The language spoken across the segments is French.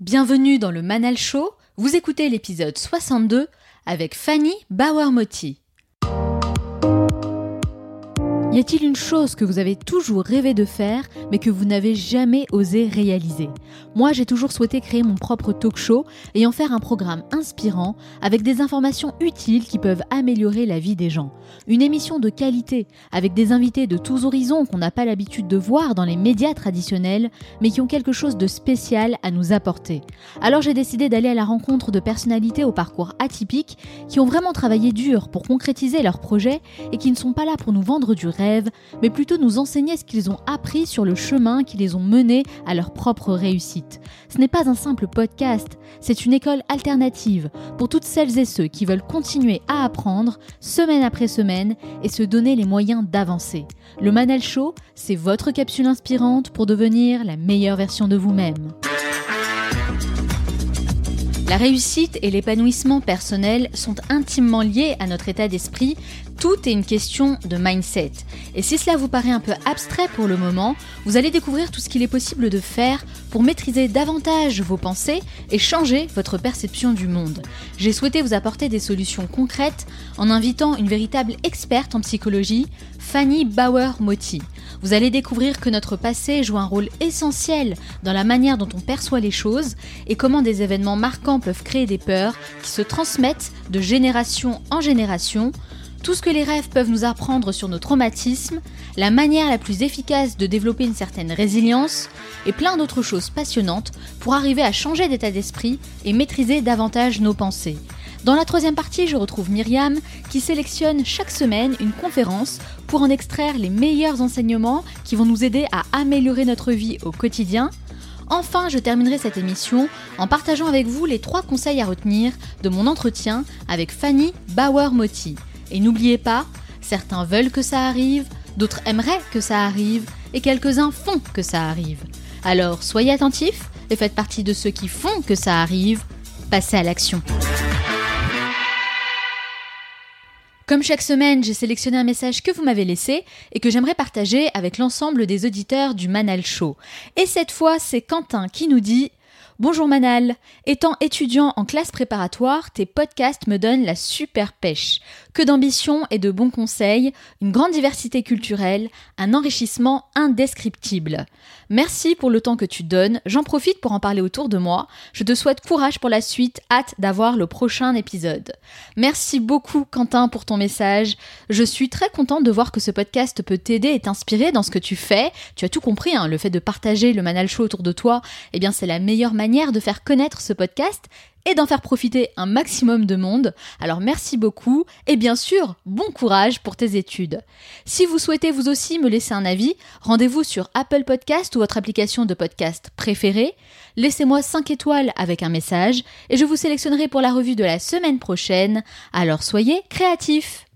Bienvenue dans le Manal Show. Vous écoutez l'épisode 62 avec Fanny Bauer-Motti. Y a-t-il une chose que vous avez toujours rêvé de faire, mais que vous n'avez jamais osé réaliser? Moi, j'ai toujours souhaité créer mon propre talk show et en faire un programme inspirant avec des informations utiles qui peuvent améliorer la vie des gens. Une émission de qualité avec des invités de tous horizons qu'on n'a pas l'habitude de voir dans les médias traditionnels, mais qui ont quelque chose de spécial à nous apporter. Alors j'ai décidé d'aller à la rencontre de personnalités au parcours atypique qui ont vraiment travaillé dur pour concrétiser leurs projets et qui ne sont pas là pour nous vendre du rêve, mais plutôt nous enseigner ce qu'ils ont appris sur le chemin qui les ont menés à leur propre réussite. Ce n'est pas un simple podcast, c'est une école alternative pour toutes celles et ceux qui veulent continuer à apprendre semaine après semaine et se donner les moyens d'avancer. Le Manal Show, c'est votre capsule inspirante pour devenir la meilleure version de vous-même. La réussite et l'épanouissement personnel sont intimement liés à notre état d'esprit. Tout est une question de mindset. Et si cela vous paraît un peu abstrait pour le moment, vous allez découvrir tout ce qu'il est possible de faire pour maîtriser davantage vos pensées et changer votre perception du monde. J'ai souhaité vous apporter des solutions concrètes en invitant une véritable experte en psychologie, Fanny Bauer-Motti. Vous allez découvrir que notre passé joue un rôle essentiel dans la manière dont on perçoit les choses et comment des événements marquants peuvent créer des peurs qui se transmettent de génération en génération, tout ce que les rêves peuvent nous apprendre sur nos traumatismes, la manière la plus efficace de développer une certaine résilience et plein d'autres choses passionnantes pour arriver à changer d'état d'esprit et maîtriser davantage nos pensées. Dans la troisième partie, je retrouve Myriam qui sélectionne chaque semaine une conférence pour en extraire les meilleurs enseignements qui vont nous aider à améliorer notre vie au quotidien. Enfin, je terminerai cette émission en partageant avec vous les trois conseils à retenir de mon entretien avec Fanny Bauer-Motti. Et n'oubliez pas, certains veulent que ça arrive, d'autres aimeraient que ça arrive, et quelques-uns font que ça arrive. Alors soyez attentifs et faites partie de ceux qui font que ça arrive. Passez à l'action. Comme chaque semaine, j'ai sélectionné un message que vous m'avez laissé et que j'aimerais partager avec l'ensemble des auditeurs du Manal Show. Et cette fois, c'est Quentin qui nous dit Bonjour Manal, étant étudiant en classe préparatoire, tes podcasts me donnent la super pêche. Que d'ambition et de bons conseils, une grande diversité culturelle, un enrichissement indescriptible. Merci pour le temps que tu donnes, j'en profite pour en parler autour de moi. Je te souhaite courage pour la suite, hâte d'avoir le prochain épisode. Merci beaucoup Quentin pour ton message. Je suis très contente de voir que ce podcast peut t'aider et t'inspirer dans ce que tu fais. Tu as tout compris, hein, le fait de partager le Manal Show autour de toi, eh bien c'est la meilleure manière de faire connaître ce podcast et d'en faire profiter un maximum de monde. Alors merci beaucoup et bien sûr, bon courage pour tes études. Si vous souhaitez vous aussi me laisser un avis, rendez-vous sur Apple Podcast ou votre application de podcast préférée. Laissez-moi 5 étoiles avec un message et je vous sélectionnerai pour la revue de la semaine prochaine. Alors soyez créatifs.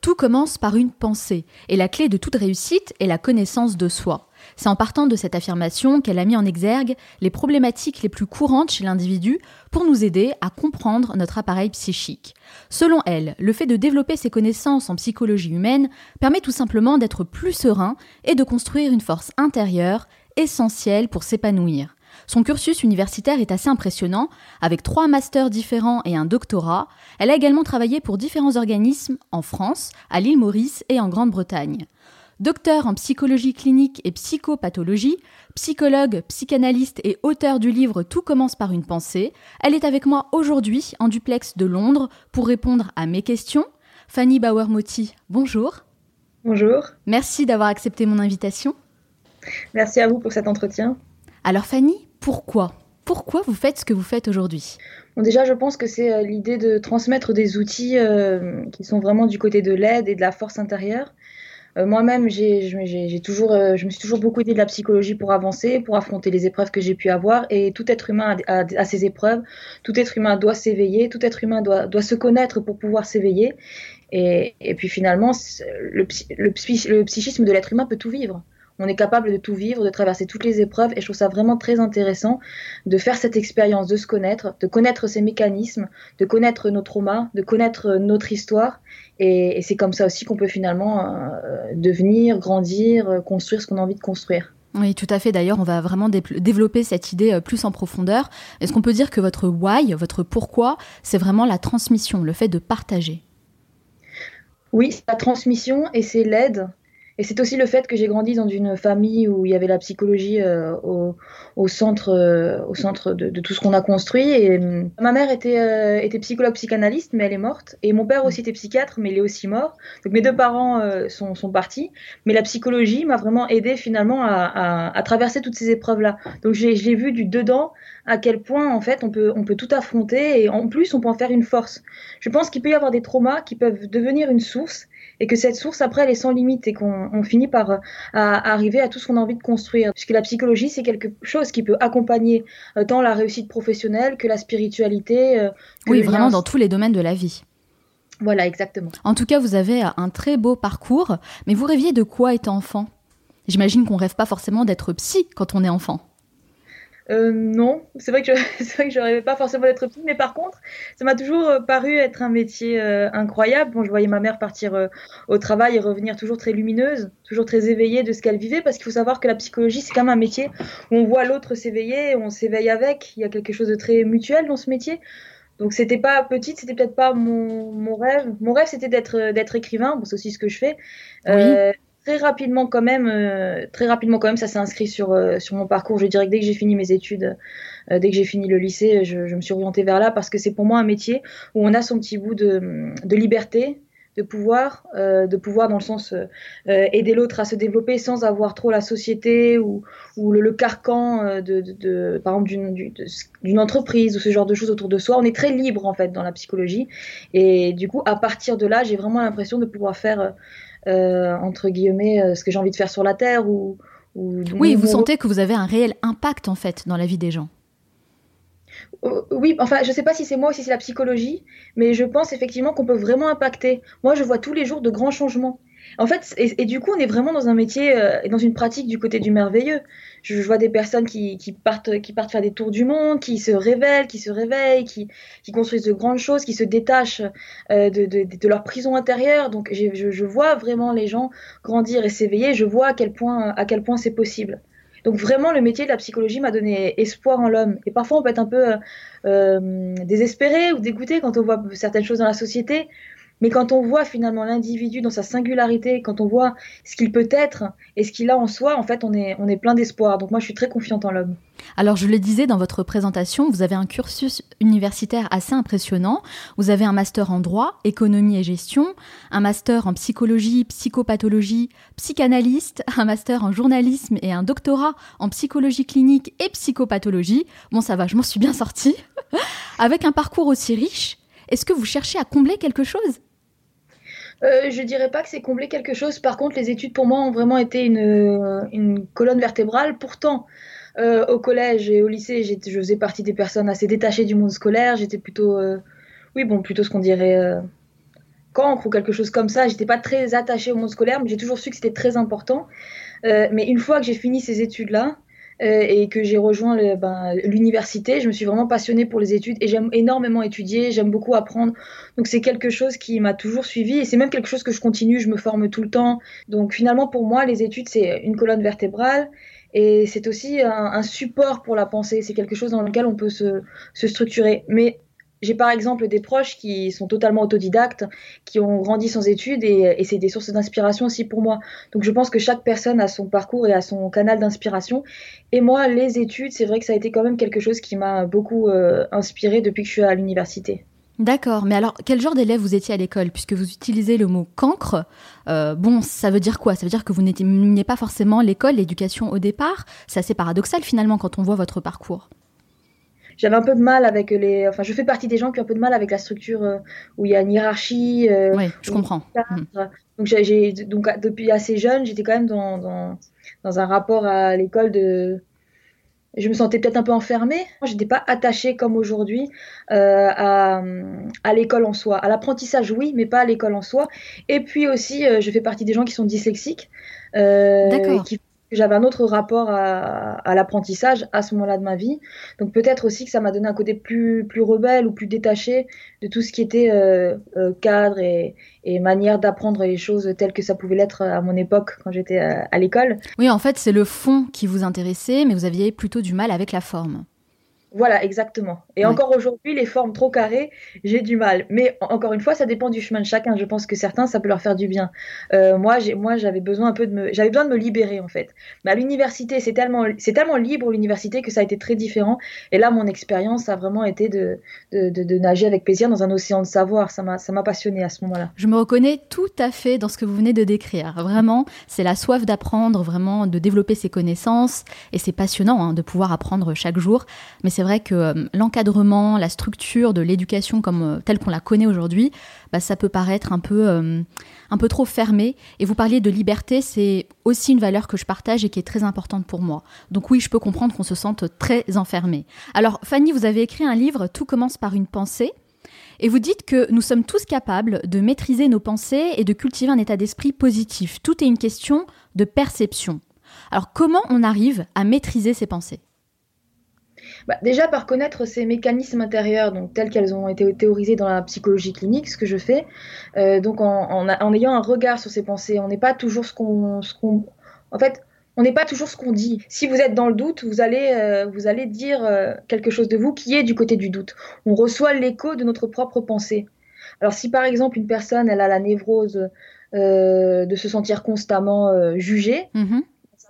Tout commence par une pensée et la clé de toute réussite est la connaissance de soi. C'est en partant de cette affirmation qu'elle a mis en exergue les problématiques les plus courantes chez l'individu pour nous aider à comprendre notre appareil psychique. Selon elle, le fait de développer ses connaissances en psychologie humaine permet tout simplement d'être plus serein et de construire une force intérieure essentielle pour s'épanouir. Son cursus universitaire est assez impressionnant, avec trois masters différents et un doctorat. Elle a également travaillé pour différents organismes en France, à l'île Maurice et en Grande-Bretagne. Docteur en psychologie clinique et psychopathologie, psychologue, psychanalyste et auteur du livre Tout commence par une pensée, elle est avec moi aujourd'hui en duplex de Londres pour répondre à mes questions. Fanny Bauer-Motti, bonjour. Bonjour. Merci d'avoir accepté mon invitation. Merci à vous pour cet entretien. Alors Fanny, pourquoi? Pourquoi vous faites ce que vous faites aujourd'hui? Bon, Déjà, je pense que c'est euh, l'idée de transmettre des outils euh, qui sont vraiment du côté de l'aide et de la force intérieure. Euh, moi-même, j'ai toujours, euh, je me suis toujours beaucoup aidé de la psychologie pour avancer, pour affronter les épreuves que j'ai pu avoir. Et tout être humain a, ses épreuves. Tout être humain doit s'éveiller. Tout être humain doit, se connaître pour pouvoir s'éveiller. Et, puis finalement, le, le, le psychisme de l'être humain peut tout vivre on est capable de tout vivre, de traverser toutes les épreuves, et je trouve ça vraiment très intéressant de faire cette expérience, de se connaître, de connaître ses mécanismes, de connaître nos traumas, de connaître notre histoire, et, c'est comme ça aussi qu'on peut finalement euh, devenir, grandir, euh, construire ce qu'on a envie de construire. Oui, tout à fait. D'ailleurs, on va vraiment développer cette idée euh, plus en profondeur. Est-ce qu'on peut dire que votre why, votre pourquoi, c'est vraiment la transmission, le fait de partager? Oui, c'est la transmission et c'est l'aide. Et c'est aussi le fait que j'ai grandi dans une famille où il y avait la psychologie euh, au, centre, euh, au centre de, tout ce qu'on a construit. Et euh, ma mère était, psychologue psychanalyste, mais elle est morte. Et mon père aussi était psychiatre, mais il est aussi mort. Donc mes deux parents sont, partis. Mais la psychologie m'a vraiment aidé finalement à, traverser toutes ces épreuves-là. Donc j'ai vu du dedans à quel point en fait on peut tout affronter et en plus on peut en faire une force. Je pense qu'il peut y avoir des traumas qui peuvent devenir une source et que cette source après elle est sans limite et qu'on finit par euh, arriver à tout ce qu'on a envie de construire. Puisque la psychologie c'est quelque chose qui peut accompagner euh, tant la réussite professionnelle que la spiritualité. Euh, oui, vraiment dans tous les domaines de la vie. Voilà, exactement. En tout cas, vous avez un très beau parcours, mais vous rêviez de quoi étant enfant? J'imagine qu'on rêve pas forcément d'être psy quand on est enfant. Euh, non, c'est vrai que je, rêvais pas forcément d'être psy, mais par contre, ça m'a toujours euh, paru être un métier euh, incroyable. Bon, je voyais ma mère partir au travail et revenir toujours très lumineuse, toujours très éveillée de ce qu'elle vivait, parce qu'il faut savoir que la psychologie, c'est quand même un métier où on voit l'autre s'éveiller, on s'éveille avec. Il y a quelque chose de très mutuel dans ce métier. Donc c'était pas petite, c'était peut-être pas mon, mon rêve. Mon rêve c'était d'être d'être écrivain, bon, c'est aussi ce que je fais. Oui très rapidement quand même, euh, très rapidement quand même, ça s'est inscrit sur euh, sur mon parcours. Je dirais que dès que j'ai fini mes études, euh, dès que j'ai fini le lycée, je, me suis orientée vers là parce que c'est pour moi un métier où on a son petit bout de, de liberté, de pouvoir, de pouvoir dans le sens aider l'autre à se développer sans avoir trop la société ou, ou le, le carcan de, de, par exemple d'une d'une entreprise ou ce genre de choses autour de soi. On est très libre en fait dans la psychologie et du coup à partir de là, j'ai vraiment l'impression de pouvoir faire entre guillemets, euh, ce que j'ai envie de faire sur la Terre ou, oui, vous sentez que vous avez un réel impact en fait dans la vie des gens. Euh, oui, enfin, je ne sais pas si c'est moi ou si c'est la psychologie, mais je pense effectivement qu'on peut vraiment impacter. Moi, je vois tous les jours de grands changements. En fait, et, du coup, on est vraiment dans un métier et dans une pratique du côté du merveilleux je, vois des personnes qui, partent, qui partent faire des tours du monde, qui se révèlent, qui se réveillent, qui, construisent de grandes choses, qui se détachent euh, de, leur prison intérieure. Donc je, vois vraiment les gens grandir et s'éveiller. Je vois à quel point, point c'est possible. Donc vraiment, le métier de la psychologie m'a donné espoir en l'homme. Et parfois, on peut être un peu euh, désespéré ou dégoûté quand on voit certaines choses dans la société. Mais quand on voit finalement l'individu dans sa singularité, quand on voit ce qu'il peut être et ce qu'il a en soi, en fait, on est, on est plein d'espoir. Donc moi, je suis très confiante en l'homme. Alors, je le disais dans votre présentation, vous avez un cursus universitaire assez impressionnant. Vous avez un master en droit, économie et gestion, un master en psychologie, psychopathologie, psychanalyste, un master en journalisme et un doctorat en psychologie clinique et psychopathologie. Bon, ça va, je m'en suis bien sortie. Avec un parcours aussi riche, est-ce que vous cherchez à combler quelque chose? Euh, je dirais pas que c'est combler quelque chose. Par contre, les études pour moi ont vraiment été une, une colonne vertébrale. Pourtant, euh, au collège et au lycée, je faisais partie des personnes assez détachées du monde scolaire. J'étais plutôt, euh, oui, bon, plutôt ce qu'on dirait euh, cancre ou quelque chose comme ça. J'étais pas très attachée au monde scolaire, mais j'ai toujours su que c'était très important. mais une fois que j'ai fini ces études-là, euh, et que j'ai rejoint ben, l'université, je me suis vraiment passionnée pour les études et j'aime énormément étudier, j'aime beaucoup apprendre. Donc c'est quelque chose qui m'a toujours suivi et c'est même quelque chose que je continue, je me forme tout le temps. Donc finalement pour moi les études c'est une colonne vertébrale et c'est aussi un, un, support pour la pensée, c'est quelque chose dans lequel on peut se, se structurer. Mais j'ai par exemple des proches qui sont totalement autodidactes, qui ont grandi sans études et, c'est des sources d'inspiration aussi pour moi. Donc je pense que chaque personne a son parcours et a son canal d'inspiration. Et moi, les études, c'est vrai que ça a été quand même quelque chose qui m'a beaucoup euh, inspiré depuis que je suis à l'université. D'accord, mais alors quel genre d'élève vous étiez à l'école? Puisque vous utilisez le mot cancre, euh, bon, ça veut dire quoi? Ça veut dire que vous n'aimiez pas forcément l'école, l'éducation au départ? C'est assez paradoxal finalement quand on voit votre parcours j'avais un peu de mal avec les. Enfin, je fais partie des gens qui ont un peu de mal avec la structure euh, où il y a une hiérarchie. Euh, oui, je comprends. Mm. Donc, j'ai, donc, depuis assez jeune, j'étais quand même dans, dans, dans un rapport à l'école de. Je me sentais peut-être un peu enfermée. Je n'étais pas attachée comme aujourd'hui euh, à, à l'école en soi. À l'apprentissage, oui, mais pas à l'école en soi. Et puis aussi, je fais partie des gens qui sont dyslexiques. D'accord. Qui j'avais un autre rapport à, l'apprentissage à ce moment-là de ma vie. Donc peut-être aussi que ça m'a donné un côté plus, plus rebelle ou plus détaché de tout ce qui était euh, euh, cadre et, manière d'apprendre les choses telles que ça pouvait l'être à mon époque quand j'étais à, à l'école. Oui, en fait, c'est le fond qui vous intéressait, mais vous aviez plutôt du mal avec la forme. Voilà, exactement. Et encore aujourd'hui, les formes trop carrées, j'ai du mal. Mais encore une fois, ça dépend du chemin de chacun. Je pense que certains, ça peut leur faire du bien. Euh, moi, moi, j'avais besoin un peu de me, j'avais besoin de me libérer en fait. Mais à l'université, c'est tellement, c'est tellement libre l'université que ça a été très différent. Et là, mon expérience a vraiment été de, de, de, nager avec plaisir dans un océan de savoir. Ça m'a, ça m'a passionné à ce moment-là. Je me reconnais tout à fait dans ce que vous venez de décrire. Vraiment, c'est la soif d'apprendre, vraiment de développer ses connaissances. Et c'est passionnant hein, de pouvoir apprendre chaque jour. Mais c'est vrai que euh, l'encadrement, la structure de l'éducation comme euh, telle qu'on la connaît aujourd'hui, bah, ça peut paraître un peu, euh, un peu trop fermé. Et vous parliez de liberté, c'est aussi une valeur que je partage et qui est très importante pour moi. Donc oui, je peux comprendre qu'on se sente très enfermé. Alors Fanny, vous avez écrit un livre, Tout commence par une pensée. Et vous dites que nous sommes tous capables de maîtriser nos pensées et de cultiver un état d'esprit positif. Tout est une question de perception. Alors comment on arrive à maîtriser ses pensées? Bah, déjà par connaître ces mécanismes intérieurs, donc tels qu'elles ont été théorisées dans la psychologie clinique, ce que je fais, euh, donc en, ayant un regard sur ces pensées, on n'est pas toujours ce qu'on, fait, ce qu'on dit. Si vous êtes dans le doute, vous allez, euh, dire euh, quelque chose de vous qui est du côté du doute. On reçoit l'écho de notre propre pensée. Alors si par exemple une personne, elle a la névrose de se sentir constamment jugée, mm-hmm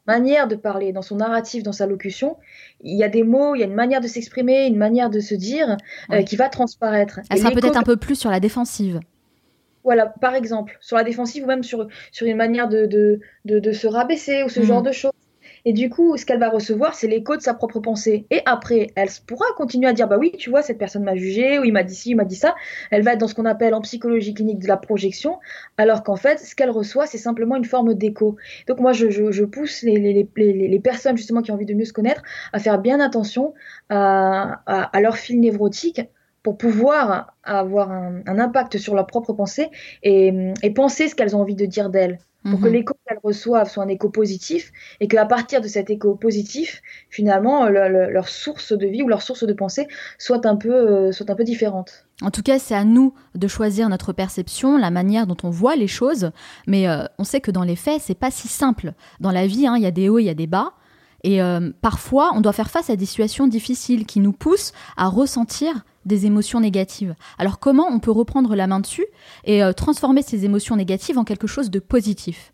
manière de parler, dans son narratif, dans sa locution, il y a des mots, il y a une manière de s'exprimer, une manière de se dire euh, qui va transparaître. Elle sera peut-être un peu plus sur la défensive. Voilà, par exemple, sur la défensive ou même sur, sur une manière de, de, de, se rabaisser ou ce mm. genre de choses. Et du coup, ce qu'elle va recevoir, c'est l'écho de sa propre pensée. Et après, elle pourra continuer à dire, bah oui, tu vois, cette personne m'a jugé, ou il m'a dit ci, il m'a dit ça. Elle va être dans ce qu'on appelle en psychologie clinique de la projection, alors qu'en fait, ce qu'elle reçoit, c'est simplement une forme d'écho. Donc moi, je, pousse les, personnes justement qui ont envie de mieux se connaître à faire bien attention à, à, leur fil névrotique pour pouvoir avoir un, un, impact sur leur propre pensée et, et penser ce qu'elles ont envie de dire d'elles pour que mhm. l'écho qu'elles reçoivent soit un écho positif et qu'à partir de cet écho positif, finalement, leur source de vie ou leur source de pensée soit un peu, euh, soit un peu différente. En tout cas, c'est à nous de choisir notre perception, la manière dont on voit les choses, mais euh, on sait que dans les faits, c'est pas si simple. Dans la vie, hein, il y a des hauts, il y a des bas. Et euh, parfois, on doit faire face à des situations difficiles qui nous poussent à ressentir des émotions négatives. Alors comment on peut reprendre la main dessus et euh, transformer ces émotions négatives en quelque chose de positif?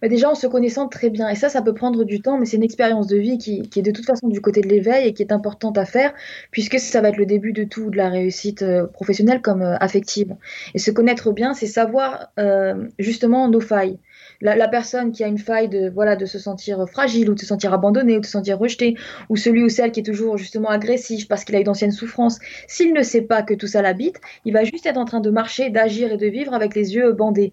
Bah, déjà en se connaissant très bien. Et ça, ça peut prendre du temps, mais c'est une expérience de vie qui, est de toute façon du côté de l'éveil et qui est importante à faire, puisque ça va être le début de tout, de la réussite euh, professionnelle comme affective. Et se connaître bien, c'est savoir justement nos failles la, personne qui a une faille de voilà de se sentir fragile ou de se sentir abandonné ou de se sentir rejeté ou celui ou celle qui est toujours justement agressif parce qu'il a eu d'anciennes souffrances, s'il ne sait pas que tout ça l'habite, il va juste être en train de marcher, d'agir et de vivre avec les yeux bandés.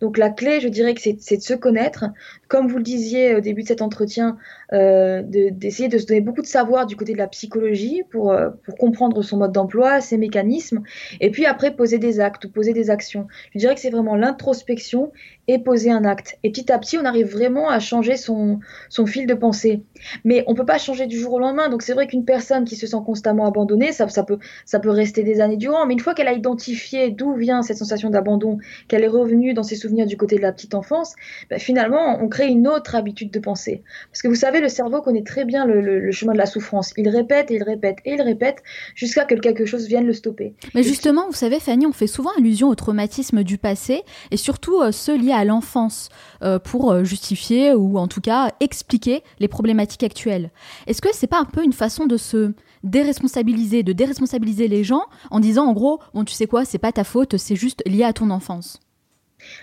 Donc la clé, je dirais que c'est de se connaître. Comme vous le disiez au début de cet entretien, euh, d'essayer de, se donner beaucoup de savoir du côté de la psychologie pour, euh, pour comprendre son mode d'emploi, ses mécanismes, et puis après poser des actes ou poser des actions. Je dirais que c'est vraiment l'introspection et poser un acte. Et petit à petit, on arrive vraiment à changer son, son fil de pensée. Mais on peut pas changer du jour au lendemain. Donc c'est vrai qu'une personne qui se sent constamment abandonnée, ça, peut, ça peut rester des années durant. Mais une fois qu'elle a identifié d'où vient cette sensation d'abandon, qu'elle est revenue dans ses souvenirs du côté de la petite enfance, ben finalement, on crée une autre habitude de penser. Parce que vous savez, le cerveau connaît très bien le, chemin de la souffrance. Il répète et il répète et il répète jusqu'à que quelque chose vienne le stopper. Mais justement, vous savez, Fanny, on fait souvent allusion au traumatisme du passé et surtout euh, ceux liés à l'enfance euh, pour euh, justifier ou en tout cas expliquer les problématiques actuelles. Est-ce que c'est pas un peu une façon de se déresponsabiliser, de déresponsabiliser les gens en disant en gros, bon tu sais quoi, c'est pas ta faute, c'est juste lié à ton enfance?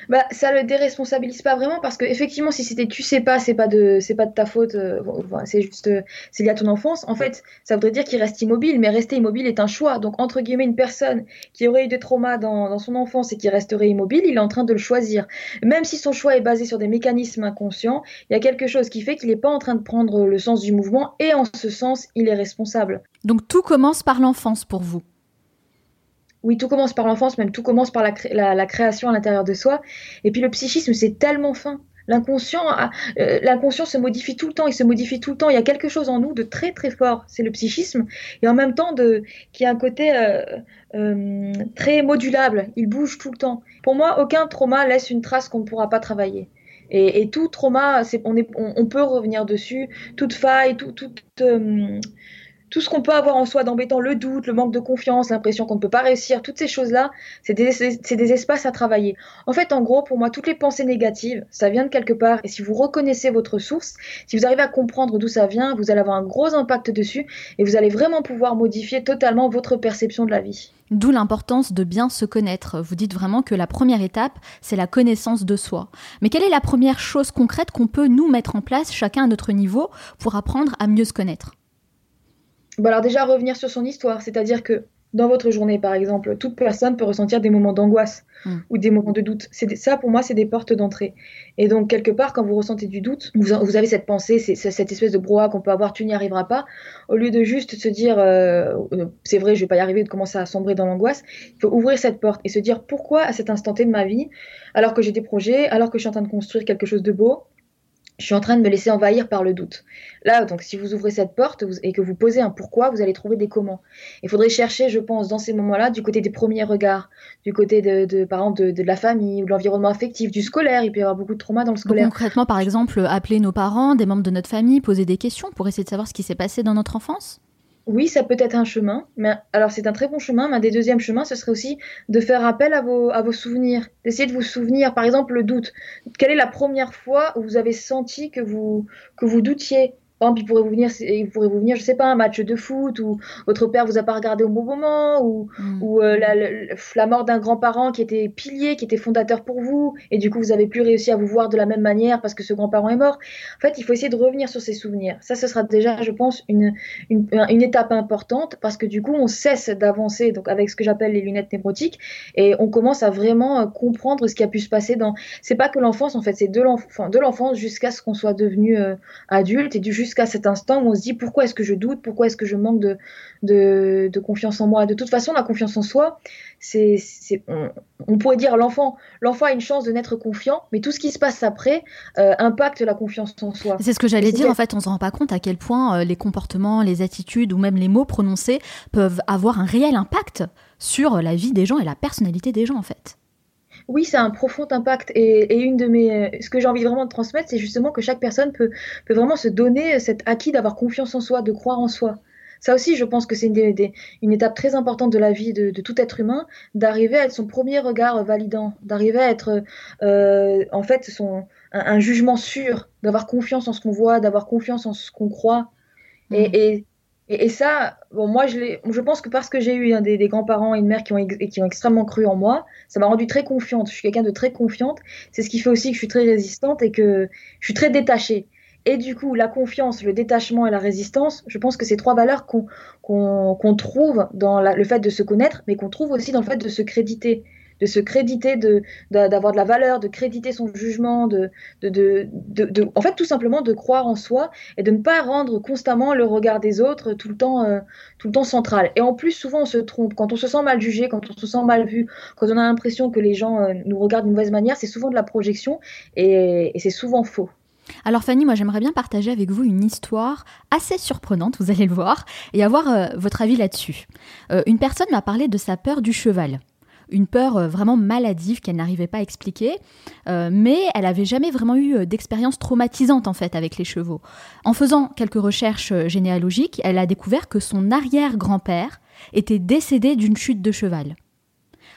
Bah, ça le déresponsabilise pas vraiment parce que effectivement, si c'était tu sais pas, c'est pas de c'est pas de ta faute, euh, c'est juste c'est lié à ton enfance. En fait, ça voudrait dire qu'il reste immobile, mais rester immobile est un choix. Donc entre guillemets, une personne qui aurait eu des traumas dans son enfance et qui resterait immobile, il est en train de le choisir. Même si son choix est basé sur des mécanismes inconscients, il y a quelque chose qui fait qu'il n'est pas en train de prendre le sens du mouvement et en ce sens, il est responsable. Donc tout commence par l'enfance pour vous oui, tout commence par l'enfance, même tout commence par la, création à l'intérieur de soi. Et puis le psychisme, c'est tellement fin. L'inconscient, euh, l'inconscient se modifie tout le temps, il se modifie tout le temps. Il y a quelque chose en nous de très très fort, c'est le psychisme, et en même temps qui a un côté euh, euh, très modulable, il bouge tout le temps. Pour moi, aucun trauma laisse une trace qu'on ne pourra pas travailler. Et, tout trauma, on, peut revenir dessus, toute faille, tout, toute tout ce qu'on peut avoir en soi d'embêtant, le doute, le manque de confiance, l'impression qu'on ne peut pas réussir, toutes ces choses-là, c'est des, espaces à travailler. En fait, en gros, pour moi, toutes les pensées négatives, ça vient de quelque part. Et si vous reconnaissez votre source, si vous arrivez à comprendre d'où ça vient, vous allez avoir un gros impact dessus et vous allez vraiment pouvoir modifier totalement votre perception de la vie. D'où l'importance de bien se connaître. Vous dites vraiment que la première étape, c'est la connaissance de soi. Mais quelle est la première chose concrète qu'on peut nous mettre en place, chacun à notre niveau, pour apprendre à mieux se connaître? Bah alors déjà revenir sur son histoire, c'est-à-dire que dans votre journée, par exemple, toute personne peut ressentir des moments d'angoisse hmm. ou des moments de doute. C'est ça, pour moi, c'est des portes d'entrée. Et donc, quelque part, quand vous ressentez du doute, vous, avez cette pensée, c'est, cette espèce de brouhaha qu'on peut avoir, tu n'y arriveras pas. Au lieu de juste se dire, euh, euh, c'est vrai, je vais pas y arriver, de commencer à sombrer dans l'angoisse, il faut ouvrir cette porte et se dire pourquoi à cet instant T de ma vie, alors que j'ai des projets, alors que je suis en train de construire quelque chose de beau, je suis en train de me laisser envahir par le doute. Là, donc, si vous ouvrez cette porte et que vous posez un pourquoi, vous allez trouver des comment. Il faudrait chercher, je pense, dans ces moments-là, du côté des premiers regards, du côté de, de par exemple, de, la famille ou de l'environnement affectif, du scolaire. Il peut y avoir beaucoup de trauma dans le scolaire. concrètement, par exemple, appeler nos parents, des membres de notre famille, poser des questions pour essayer de savoir ce qui s'est passé dans notre enfance? Oui, ça peut être un chemin, mais alors c'est un très bon chemin. Mais un des deuxièmes chemins, ce serait aussi de faire appel à vos, à vos souvenirs, d'essayer de vous souvenir, par exemple, le doute. Quelle est la première fois où vous avez senti que vous, que vous doutiez? Par exemple, il pourrait vous venir, il pourrait vous venir, je sais pas, un match de foot ou votre père vous a pas regardé au bon moment ou, mm. ou euh, la, la, mort d'un grand-parent qui était pilier, qui était fondateur pour vous et du coup vous avez plus réussi à vous voir de la même manière parce que ce grand-parent est mort. En fait, il faut essayer de revenir sur ces souvenirs. Ça, ce sera déjà, je pense, une, une, une étape importante parce que du coup on cesse d'avancer donc avec ce que j'appelle les lunettes névrotiques et on commence à vraiment euh, comprendre ce qui a pu se passer dans. C'est pas que l'enfance en fait, c'est de l'enfance, de l'enfance jusqu'à ce qu'on soit devenu euh, adulte et du jusqu'à cet instant où on se dit pourquoi est-ce que je doute, pourquoi est-ce que je manque de, de, confiance en moi? De toute façon, la confiance en soi, c'est, on, pourrait dire l'enfant, l'enfant a une chance de n'être confiant, mais tout ce qui se passe après euh, impacte la confiance en soi. C'est ce que j'allais dire. En fait, on se rend pas compte à quel point euh, les comportements, les attitudes ou même les mots prononcés peuvent avoir un réel impact sur la vie des gens et la personnalité des gens, en fait oui, ça a un profond impact. Et, une de mes, ce que j'ai envie vraiment de transmettre, c'est justement que chaque personne peut, peut vraiment se donner cet acquis d'avoir confiance en soi, de croire en soi. Ça aussi, je pense que c'est une, une, étape très importante de la vie de, tout être humain, d'arriver à être son premier regard validant, d'arriver à être euh, en fait son, un, jugement sûr, d'avoir confiance en ce qu'on voit, d'avoir confiance en ce qu'on croit. et, mmh. Et, ça, bon, moi, je, je pense que parce que j'ai eu des, grands-parents et une mère qui ont, qui ont extrêmement cru en moi, ça m'a rendue très confiante. Je suis quelqu'un de très confiante. C'est ce qui fait aussi que je suis très résistante et que je suis très détachée. Et du coup, la confiance, le détachement et la résistance, je pense que c'est trois valeurs qu'on trouve dans le fait de se connaître, mais qu'on trouve aussi dans le fait de se créditer de se créditer, de d'avoir de, la valeur, de créditer son jugement, de, de, de, en fait tout simplement de croire en soi et de ne pas rendre constamment le regard des autres tout le temps, euh, tout le temps central. Et en plus, souvent on se trompe quand on se sent mal jugé, quand on se sent mal vu, quand on a l'impression que les gens euh, nous regardent d'une mauvaise manière, c'est souvent de la projection et, c'est souvent faux. Alors Fanny, moi j'aimerais bien partager avec vous une histoire assez surprenante, vous allez le voir, et avoir euh, votre avis là-dessus. une personne m'a parlé de sa peur du cheval une peur euh, vraiment maladive qu'elle n'arrivait pas à expliquer, euh, mais elle avait jamais vraiment eu euh, d'expérience traumatisante en fait avec les chevaux. En faisant quelques recherches généalogiques, elle a découvert que son arrière-grand-père était décédé d'une chute de cheval.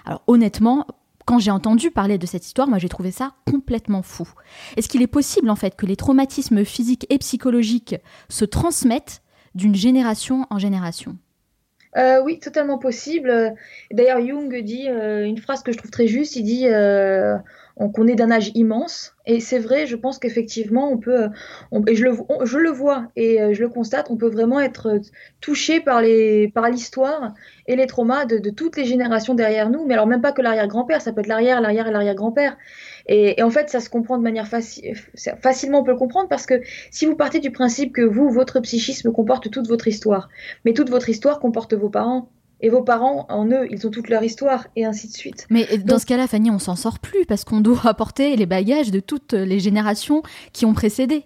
Alors honnêtement, quand j'ai entendu parler de cette histoire, moi j'ai trouvé ça complètement fou. Est-ce qu'il est possible en fait que les traumatismes physiques et psychologiques se transmettent d'une génération en génération? Euh, oui, totalement possible. D'ailleurs, Jung dit euh, une phrase que je trouve très juste. Il dit euh, qu'on est d'un âge immense. Et c'est vrai, je pense qu'effectivement, on peut, et je le, je le vois et je le constate, on peut vraiment être touché par par l'histoire et les traumas de, toutes les générations derrière nous. Mais alors même pas que l'arrière-grand-père, ça peut être l'arrière, l'arrière et l'arrière-grand-père. Et, en fait, ça se comprend de manière facile, facilement, on peut le comprendre parce que si vous partez du principe que vous, votre psychisme comporte toute votre histoire, mais toute votre histoire comporte vos parents, et vos parents, en eux, ils ont toute leur histoire, et ainsi de suite. Mais dans ce cas-là, Fanny, on s'en sort plus parce qu'on doit apporter les bagages de toutes les générations qui ont précédé.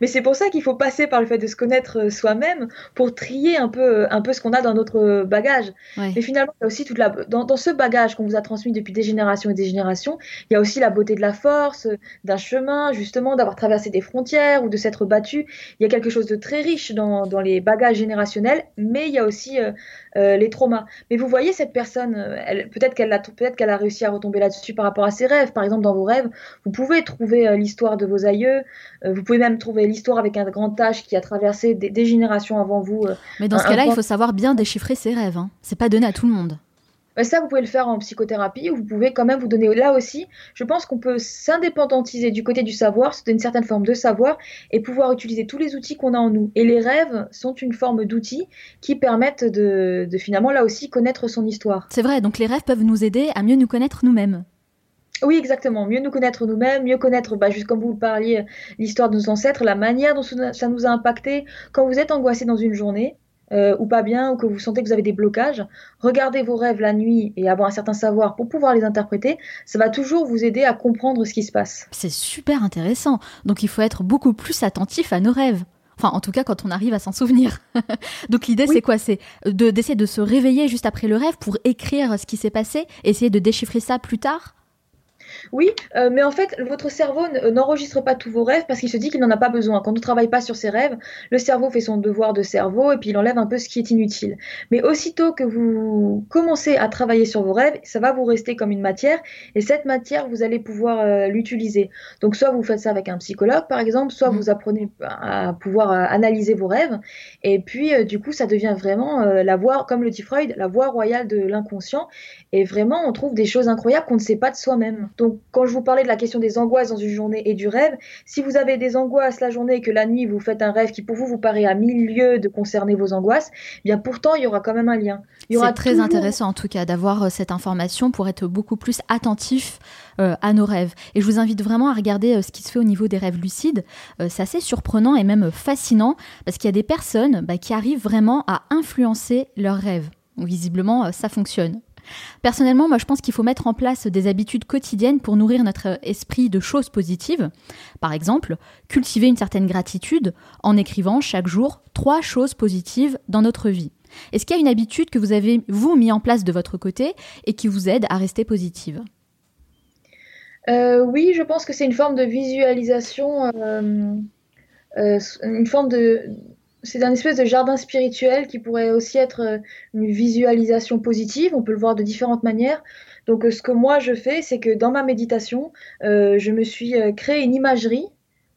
Mais c'est pour ça qu'il faut passer par le fait de se connaître euh, soi-même pour trier un peu, euh, un peu ce qu'on a dans notre euh, bagage. Mais finalement, il y a aussi toute la... dans, dans ce bagage qu'on vous a transmis depuis des générations et des générations, il y a aussi la beauté de la force, d'un chemin, justement, d'avoir traversé des frontières ou de s'être battu. Il y a quelque chose de très riche dans, dans les bagages générationnels, mais il y a aussi euh, les traumas. Mais vous voyez cette personne, euh, peut-être qu'elle a, peut qu'elle a réussi à retomber là-dessus par rapport à ses rêves. Par exemple, dans vos rêves, vous pouvez trouver euh, l'histoire de vos aïeux. vous pouvez même trouver l'histoire avec un grand H qui a traversé des, générations avant vous. Mais dans ce cas-là, il faut savoir bien déchiffrer ses rêves. Hein. C'est pas donné à tout le monde. Bah, ça, vous pouvez le faire en psychothérapie, ou vous pouvez quand même vous donner là aussi. Je pense qu'on peut s'indépendantiser du côté du savoir, se donner une certaine forme de savoir, et pouvoir utiliser tous les outils qu'on a en nous. Et les rêves sont une forme d'outils qui permettent de, finalement là aussi connaître son histoire. C'est vrai, donc les rêves peuvent nous aider à mieux nous connaître nous-mêmes. Oui, exactement. Mieux nous connaître nous-mêmes, mieux connaître, bah, juste comme vous parliez, l'histoire de nos ancêtres, la manière dont ça nous a impacté. Quand vous êtes angoissé dans une journée, euh, ou pas bien, ou que vous sentez que vous avez des blocages, regardez vos rêves la nuit et avoir un certain savoir pour pouvoir les interpréter, ça va toujours vous aider à comprendre ce qui se passe. C'est super intéressant. Donc il faut être beaucoup plus attentif à nos rêves. Enfin, en tout cas, quand on arrive à s'en souvenir. Donc l'idée, c'est quoi? C'est d'essayer de se réveiller juste après le rêve pour écrire ce qui s'est passé, essayer de déchiffrer ça plus tard? Oui, euh, mais en fait, votre cerveau euh, n'enregistre pas tous vos rêves parce qu'il se dit qu'il n'en a pas besoin. Quand on ne travaille pas sur ses rêves, le cerveau fait son devoir de cerveau et puis il enlève un peu ce qui est inutile. Mais aussitôt que vous commencez à travailler sur vos rêves, ça va vous rester comme une matière et cette matière, vous allez pouvoir euh, l'utiliser. Donc soit vous faites ça avec un psychologue, par exemple, soit mmh. vous apprenez à pouvoir analyser vos rêves et puis du coup, ça devient vraiment la voie, comme le dit Freud, la voie royale de l'inconscient. Et vraiment, on trouve des choses incroyables qu'on ne sait pas de soi-même. Donc, quand je vous parlais de la question des angoisses dans une journée et du rêve, si vous avez des angoisses la journée et que la nuit vous faites un rêve qui pour vous vous paraît à milieu de concerner vos angoisses, eh bien pourtant il y aura quand même un lien. C'est très intéressant en tout cas d'avoir euh, cette information pour être beaucoup plus attentif euh, à nos rêves. Et je vous invite vraiment à regarder euh, ce qui se fait au niveau des rêves lucides. c'est assez surprenant et même fascinant parce qu'il y a des personnes bah, qui arrivent vraiment à influencer leurs rêves. visiblement, ça fonctionne. Personnellement, moi je pense qu'il faut mettre en place des habitudes quotidiennes pour nourrir notre esprit de choses positives. Par exemple, cultiver une certaine gratitude en écrivant chaque jour trois choses positives dans notre vie. Est-ce qu'il y a une habitude que vous avez, vous, mis en place de votre côté et qui vous aide à rester positive? Euh, Oui, je pense que c'est une forme de visualisation, euh, euh, une forme de, c'est un espèce de jardin spirituel qui pourrait aussi être euh, une visualisation positive. On peut le voir de différentes manières. Donc, euh, ce que moi je fais, c'est que dans ma méditation, euh, je me suis créé une imagerie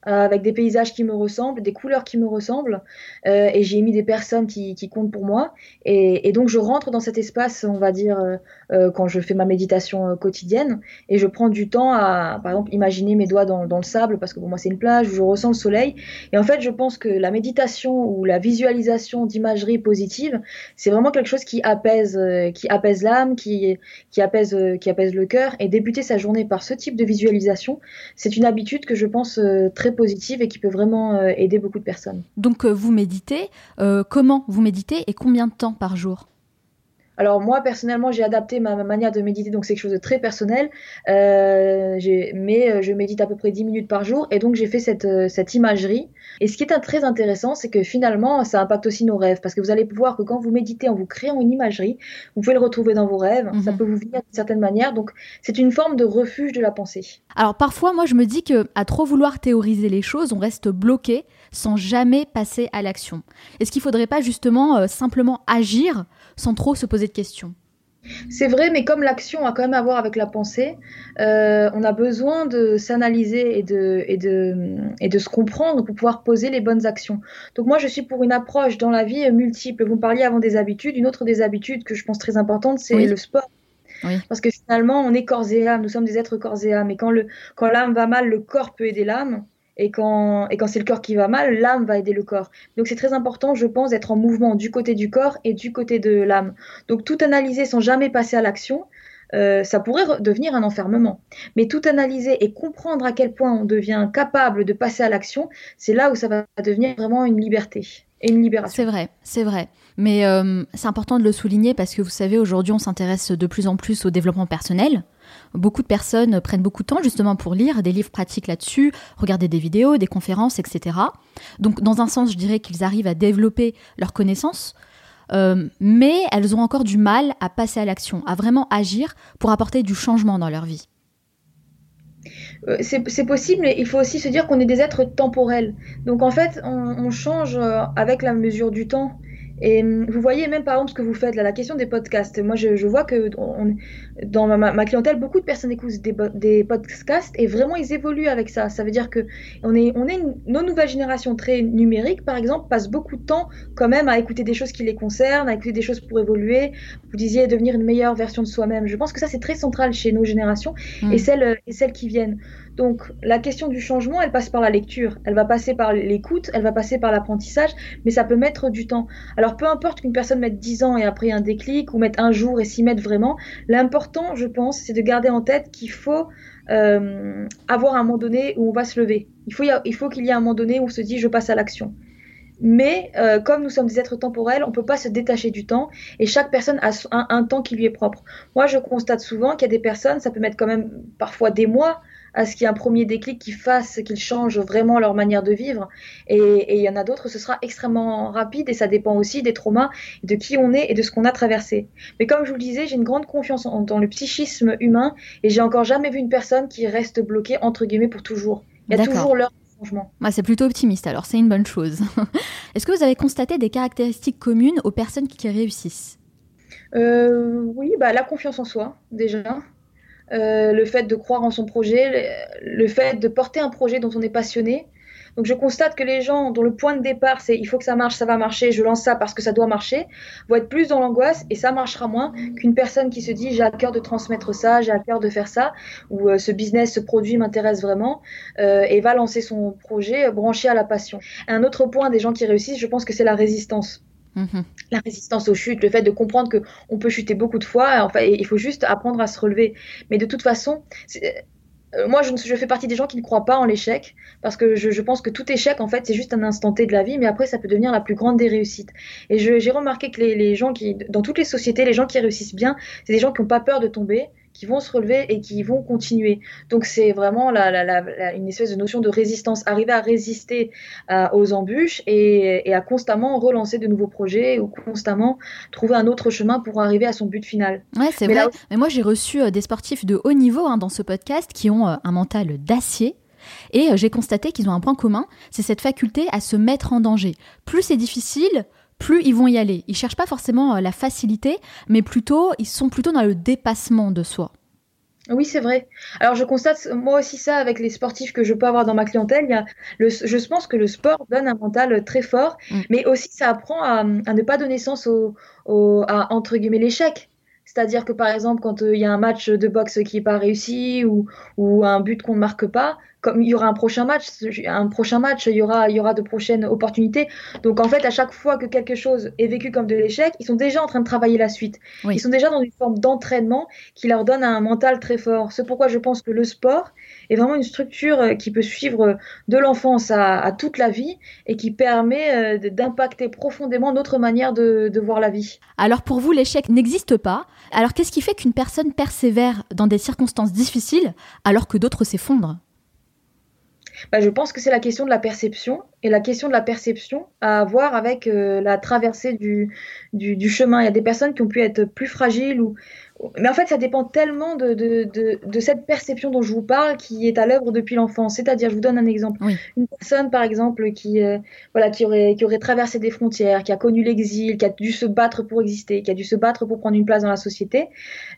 avec des paysages qui me ressemblent, des couleurs qui me ressemblent, euh, et j'ai mis des personnes qui, comptent pour moi. Et, donc je rentre dans cet espace, on va dire, euh, euh quand je fais ma méditation euh, quotidienne, et je prends du temps à, par exemple, imaginer mes doigts dans, dans le sable, parce que pour moi c'est une plage où je ressens le soleil. Et en fait, je pense que la méditation ou la visualisation d'imagerie positive, c'est vraiment quelque chose qui apaise, qui apaise l'âme, qui, qui apaise, qui apaise le cœur. Et débuter sa journée par ce type de visualisation, c'est une habitude que je pense très positive et qui peut vraiment euh, aider beaucoup de personnes. Donc euh, vous méditez, euh, comment vous méditez et combien de temps par jour? Alors moi personnellement j'ai adapté ma, manière de méditer donc c'est quelque chose de très personnel euh, mais euh, je médite à peu près 10 minutes par jour et donc j'ai fait cette, euh, cette imagerie et ce qui est très intéressant c'est que finalement ça impacte aussi nos rêves parce que vous allez pouvoir que quand vous méditez en vous créant une imagerie vous pouvez le retrouver dans vos rêves ça mhm. peut vous venir d'une certaine manière donc c'est une forme de refuge de la pensée. Alors parfois moi je me dis que à trop vouloir théoriser les choses on reste bloqué sans jamais passer à l'action. Est-ce qu'il faudrait pas justement simplement agir sans trop se poser de questions. C'est vrai, mais comme l'action a quand même à voir avec la pensée, euh, on a besoin de s'analyser et de, et, de, et de se comprendre pour pouvoir poser les bonnes actions. Donc moi, je suis pour une approche dans la vie multiple. Vous me parliez avant des habitudes. Une autre des habitudes que je pense très importante, c'est le sport. Parce que finalement, on est corps et âme, nous sommes des êtres corps et âme. Et quand, le, quand l'âme va mal, le corps peut aider l'âme. Et quand, et quand c'est le corps qui va mal, l'âme va aider le corps. Donc c'est très important, je pense, d'être en mouvement du côté du corps et du côté de l'âme. Donc tout analyser sans jamais passer à l'action, euh, ça pourrait devenir un enfermement. Mais tout analyser et comprendre à quel point on devient capable de passer à l'action, c'est là où ça va devenir vraiment une liberté. et une libération. C'est vrai, c'est vrai. Mais euh, c'est important de le souligner parce que vous savez, aujourd'hui, on s'intéresse de plus en plus au développement personnel. Beaucoup de personnes prennent beaucoup de temps justement pour lire des livres pratiques là-dessus, regarder des vidéos, des conférences, etc. Donc, dans un sens, je dirais qu'ils arrivent à développer leurs connaissances, euh, mais elles ont encore du mal à passer à l'action, à vraiment agir pour apporter du changement dans leur vie. Euh, c'est possible, mais il faut aussi se dire qu'on est des êtres temporels. Donc en fait, on, change euh, avec la mesure du temps. Et hum, vous voyez même par exemple ce que vous faites là, la question des podcasts. Moi, je, vois que dans ma, clientèle, beaucoup de personnes écoutent des, podcasts et vraiment ils évoluent avec ça. Ça veut dire que on est, on est une, nos nouvelles générations très numériques, par exemple, passent beaucoup de temps quand même à écouter des choses qui les concernent, à écouter des choses pour évoluer. Vous disiez devenir une meilleure version de soi-même. Je pense que ça c'est très central chez nos générations et mm. celles et celles qui viennent. Donc la question du changement, elle passe par la lecture, elle va passer par l'écoute, elle va passer par l'apprentissage, mais ça peut mettre du temps. Alors peu importe qu'une personne mette 10 ans et après un déclic, ou mette un jour et s'y mette vraiment, l'important, je pense, c'est de garder en tête qu'il faut euh, avoir un moment donné où on va se lever. Il faut, il faut qu'il y ait un moment donné où on se dit je passe à l'action. Mais euh, comme nous sommes des êtres temporels, on ne peut pas se détacher du temps et chaque personne a un, temps qui lui est propre. Moi, je constate souvent qu'il y a des personnes, ça peut mettre quand même parfois des mois à ce qu'il y ait un premier déclic qui fasse qu'ils changent vraiment leur manière de vivre. Et, il y en a d'autres, ce sera extrêmement rapide et ça dépend aussi des traumas, de qui on est et de ce qu'on a traversé. Mais comme je vous le disais, j'ai une grande confiance dans le psychisme humain et j'ai encore jamais vu une personne qui reste bloquée entre guillemets pour toujours. Il y a toujours leur changement. Bah, c'est plutôt optimiste, alors c'est une bonne chose. Est-ce que vous avez constaté des caractéristiques communes aux personnes qui réussissent? Euh, Oui, bah, la confiance en soi, déjà. Euh, le fait de croire en son projet, le, fait de porter un projet dont on est passionné. Donc je constate que les gens dont le point de départ c'est il faut que ça marche, ça va marcher, je lance ça parce que ça doit marcher, vont être plus dans l'angoisse et ça marchera moins qu'une personne qui se dit j'ai à cœur de transmettre ça, j'ai à cœur de faire ça, ou euh, ce business, ce produit m'intéresse vraiment euh, et va lancer son projet branché à la passion. Un autre point des gens qui réussissent, je pense que c'est la résistance. Mhm. La résistance aux chutes, le fait de comprendre que on peut chuter beaucoup de fois, enfin, il faut juste apprendre à se relever. Mais de toute façon, euh, moi, je, fais partie des gens qui ne croient pas en l'échec, parce que je, pense que tout échec, en fait, c'est juste un instant T de la vie, mais après, ça peut devenir la plus grande des réussites. Et j'ai remarqué que les, gens qui, dans toutes les sociétés, les gens qui réussissent bien, c'est des gens qui n'ont pas peur de tomber, qui vont se relever et qui vont continuer. Donc c'est vraiment la, une espèce de notion de résistance, arriver à résister euh, aux embûches et, à constamment relancer de nouveaux projets ou constamment trouver un autre chemin pour arriver à son but final. Ouais, c'est vrai. Mais moi j'ai reçu euh, des sportifs de haut niveau hein, dans ce podcast qui ont euh, un mental d'acier. Et j'ai constaté qu'ils ont un point commun, c'est cette faculté à se mettre en danger. Plus c'est difficile, plus ils vont y aller. Ils cherchent pas forcément euh, la facilité, mais plutôt, ils sont plutôt dans le dépassement de soi. Oui, c'est vrai. Alors, je constate moi aussi ça avec les sportifs que je peux avoir dans ma clientèle. Il y a le, je pense que le sport donne un mental très fort, mm. mais aussi ça apprend à, ne pas donner sens au, à entre guillemets l'échec. C'est-à-dire que par exemple, quand euh, il y a un match de boxe qui n'est pas réussi ou, ou un but qu'on ne marque pas, comme il y aura un prochain match, un prochain match, il y aura, il y aura de prochaines opportunités. Donc en fait, à chaque fois que quelque chose est vécu comme de l'échec, ils sont déjà en train de travailler la suite. Ils sont déjà dans une forme d'entraînement qui leur donne un mental très fort. C'est pourquoi je pense que le sport est vraiment une structure euh, qui peut suivre de l'enfance à, toute la vie et qui permet euh, d'impacter profondément notre manière de, de voir la vie. Alors pour vous, l'échec n'existe pas. Alors qu'est-ce qui fait qu'une personne persévère dans des circonstances difficiles alors que d'autres s'effondrent? Bah, je pense que c'est la question de la perception. Et la question de la perception à voir avec euh, la traversée du, du, du, chemin. Il y a des personnes qui ont pu être plus fragiles ou, mais en fait, ça dépend tellement de, de, de, cette perception dont je vous parle qui est à l'œuvre depuis l'enfance. C'est-à-dire, je vous donne un exemple. Une personne, par exemple, qui, euh, voilà, qui, aurait, qui aurait traversé des frontières, qui a connu l'exil, qui a dû se battre pour exister, qui a dû se battre pour prendre une place dans la société,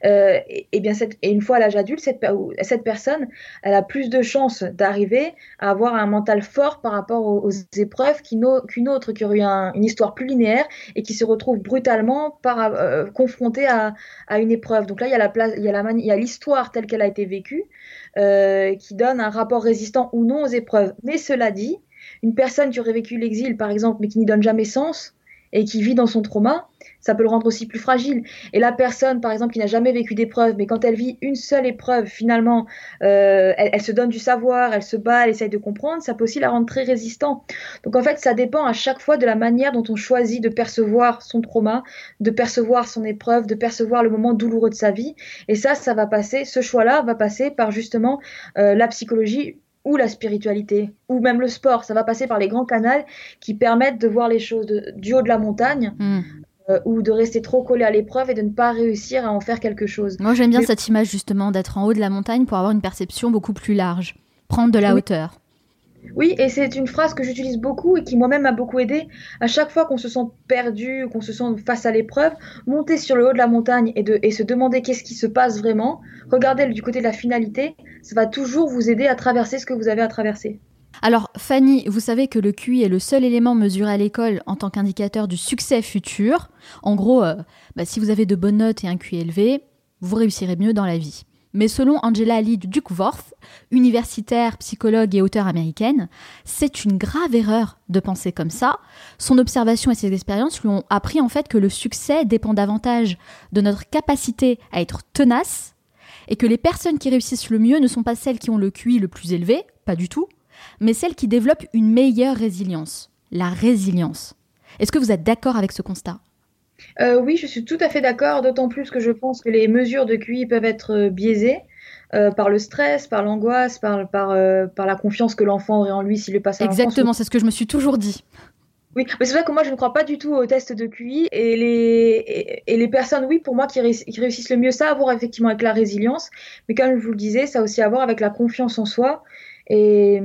euh, et, bien cette, et une fois à l'âge adulte, cette, cette personne, elle a plus de chances d'arriver à avoir un mental fort par rapport aux, épreuves qu'une autre qui aurait eu une histoire plus linéaire et qui se retrouve brutalement par, euh, confrontée à, à une épreuve donc là, il y a la place, il y a l'histoire telle qu'elle a été vécue, euh, qui donne un rapport résistant ou non aux épreuves. Mais cela dit, une personne qui aurait vécu l'exil, par exemple, mais qui n'y donne jamais sens, et qui vit dans son trauma, ça peut le rendre aussi plus fragile. Et la personne, par exemple, qui n'a jamais vécu d'épreuve, mais quand elle vit une seule épreuve, finalement, euh, elle, se donne du savoir, elle se bat, elle essaye de comprendre, ça peut aussi la rendre très résistant. Donc en fait, ça dépend à chaque fois de la manière dont on choisit de percevoir son trauma, de percevoir son épreuve, de percevoir le moment douloureux de sa vie. Et ça, ça va passer, ce choix-là va passer par justement euh, la psychologie ou la spiritualité, ou même le sport. Ça va passer par les grands canaux qui permettent de voir les choses du haut de la montagne. Hmm. Euh, ou de rester trop collé à l'épreuve et de ne pas réussir à en faire quelque chose. Moi j'aime bien cette image justement d'être en haut de la montagne pour avoir une perception beaucoup plus large, prendre de la hauteur. Oui, et c'est une phrase que j'utilise beaucoup et qui moi-même m'a beaucoup aidé. À chaque fois qu'on se sent perdu, qu'on se sent face à l'épreuve, monter sur le haut de la montagne et, de, et se demander qu'est-ce qui se passe vraiment, regarder du côté de la finalité, ça va toujours vous aider à traverser ce que vous avez à traverser. Alors Fanny, vous savez que le QI est le seul élément mesuré à l'école en tant qu'indicateur du succès futur. En gros, euh, bah, si vous avez de bonnes notes et un QI élevé, vous réussirez mieux dans la vie. Mais selon Angela Lee Duckworth, universitaire, psychologue et auteure américaine, c'est une grave erreur de penser comme ça. Son observation et ses expériences lui ont appris en fait que le succès dépend davantage de notre capacité à être tenace et que les personnes qui réussissent le mieux ne sont pas celles qui ont le QI le plus élevé, pas du tout, mais celles qui développent une meilleure résilience. La résilience. Est-ce que vous êtes d'accord avec ce constat? Euh, Oui, je suis tout à fait d'accord, d'autant plus que je pense que les mesures de QI peuvent être euh, biaisées. Euh, par le stress, par l'angoisse, par, par, par, la confiance que l'enfant aurait en lui s'il le passe à Exactement, c'est ce que je me suis toujours dit. Oui, mais c'est vrai que moi je ne crois pas du tout aux tests de QI et les, et, les personnes, oui, pour moi qui, réussissent le mieux, ça a à voir effectivement avec la résilience, mais comme je vous le disais, ça a aussi à voir avec la confiance en soi et,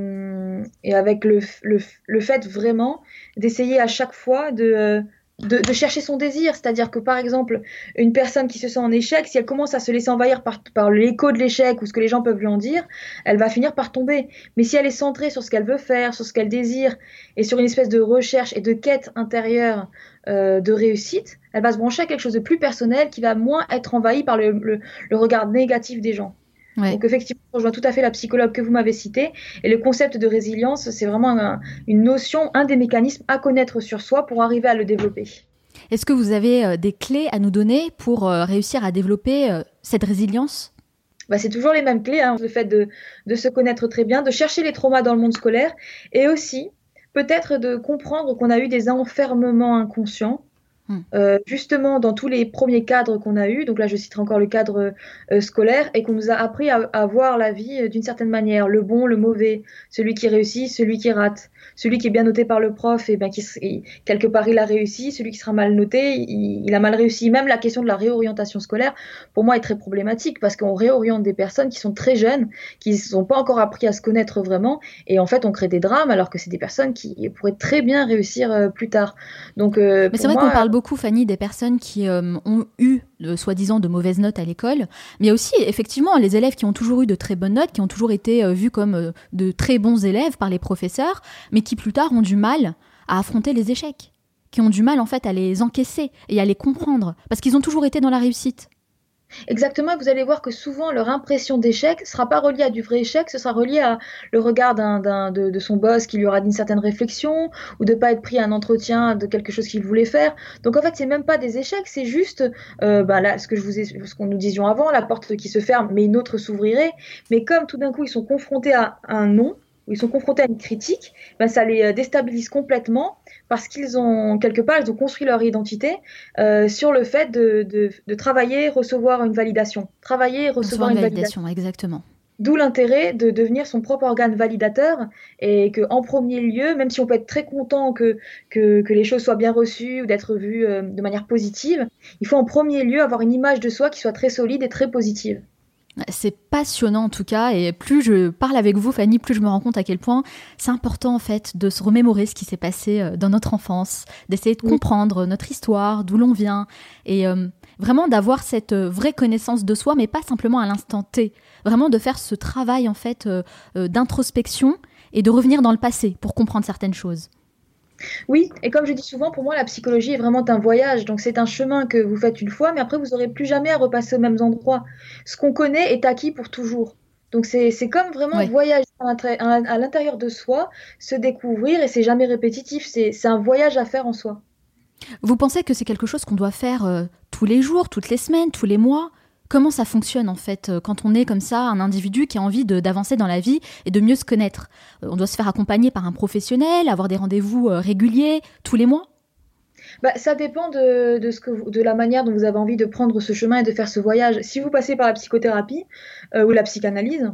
et avec le, le, le, fait vraiment d'essayer à chaque fois de, de, de chercher son désir. C'est-à-dire que par exemple, une personne qui se sent en échec, si elle commence à se laisser envahir par, par l'écho de l'échec ou ce que les gens peuvent lui en dire, elle va finir par tomber. Mais si elle est centrée sur ce qu'elle veut faire, sur ce qu'elle désire et sur une espèce de recherche et de quête intérieure euh, de réussite, elle va se brancher à quelque chose de plus personnel qui va moins être envahi par le, le regard négatif des gens. Donc effectivement, je rejoins tout à fait la psychologue que vous m'avez citée. Et le concept de résilience, c'est vraiment une notion, un des mécanismes à connaître sur soi pour arriver à le développer. Est-ce que vous avez euh, des clés à nous donner pour euh, réussir à développer euh, cette résilience? Bah, c'est toujours les mêmes clés, hein. le fait de, de, se connaître très bien, de chercher les traumas dans le monde scolaire et aussi peut-être de comprendre qu'on a eu des enfermements inconscients Hmm. Euh, justement dans tous les premiers cadres qu'on a eus, donc là je citerai encore le cadre euh, scolaire, et qu'on nous a appris à, voir la vie euh, d'une certaine manière, le bon, le mauvais, celui qui réussit, celui qui rate, celui qui est bien noté par le prof, et ben qui quelque part il a réussi, celui qui sera mal noté, il, a mal réussi. Même la question de la réorientation scolaire, pour moi, est très problématique parce qu'on réoriente des personnes qui sont très jeunes, qui ne sont pas encore appris à se connaître vraiment, et en fait on crée des drames alors que c'est des personnes qui pourraient très bien réussir plus tard. Donc, Mais c'est vrai qu'on parle beaucoup, Fanny, des personnes qui euh, ont eu, soi-disant, de mauvaises notes à l'école, mais aussi, effectivement, les élèves qui ont toujours eu de très bonnes notes, qui ont toujours été euh, vus comme euh, de très bons élèves par les professeurs, mais qui plus tard ont du mal à affronter les échecs, qui ont du mal, en fait, à les encaisser et à les comprendre, parce qu'ils ont toujours été dans la réussite. Exactement, vous allez voir que souvent leur impression d'échec ne sera pas reliée à du vrai échec, ce sera relié à le regard d'un, de, son boss qui lui aura dit une certaine réflexion ou de pas être pris à un entretien de quelque chose qu'il voulait faire. Donc en fait, c'est même pas des échecs, c'est juste euh, bah là, ce que je vous ce qu'on nous disions avant, la porte qui se ferme, mais une autre s'ouvrirait. Mais comme tout d'un coup ils sont confrontés à un non, où ils sont confrontés à une critique, ben ça les euh, déstabilise complètement parce qu'ils ont quelque part ils ont construit leur identité euh, sur le fait de, de, de, travailler, recevoir une validation, travailler, recevoir, une, validation, exactement. D'où l'intérêt de devenir son propre organe validateur et que en premier lieu, même si on peut être très content que, que, que les choses soient bien reçues ou d'être vues euh, de manière positive, il faut en premier lieu avoir une image de soi qui soit très solide et très positive. C'est passionnant en tout cas, et plus je parle avec vous, Fanny, plus je me rends compte à quel point c'est important en fait de se remémorer ce qui s'est passé euh, dans notre enfance, d'essayer de comprendre notre histoire, d'où l'on vient, et euh, vraiment d'avoir cette euh, vraie connaissance de soi, mais pas simplement à l'instant T, vraiment de faire ce travail en fait d'introspection et de revenir dans le passé pour comprendre certaines choses. Oui, et comme je dis souvent, pour moi, la psychologie est vraiment un voyage. Donc, c'est un chemin que vous faites une fois, mais après, vous n'aurez plus jamais à repasser aux mêmes endroits. Ce qu'on connaît est acquis pour toujours. Donc, c'est comme vraiment voyager à l'intérieur de soi, se découvrir, et c'est jamais répétitif. C'est un voyage à faire en soi. Vous pensez que c'est quelque chose qu'on doit faire euh, tous les jours, toutes les semaines, tous les mois? Comment ça fonctionne en fait euh, quand on est comme ça un individu qui a envie d'avancer dans la vie et de mieux se connaître On doit se faire accompagner par un professionnel, avoir des rendez-vous réguliers tous les mois? Bah, ça dépend de, de, ce que de la manière dont vous avez envie de prendre ce chemin et de faire ce voyage. Si vous passez par la psychothérapie ou la psychanalyse,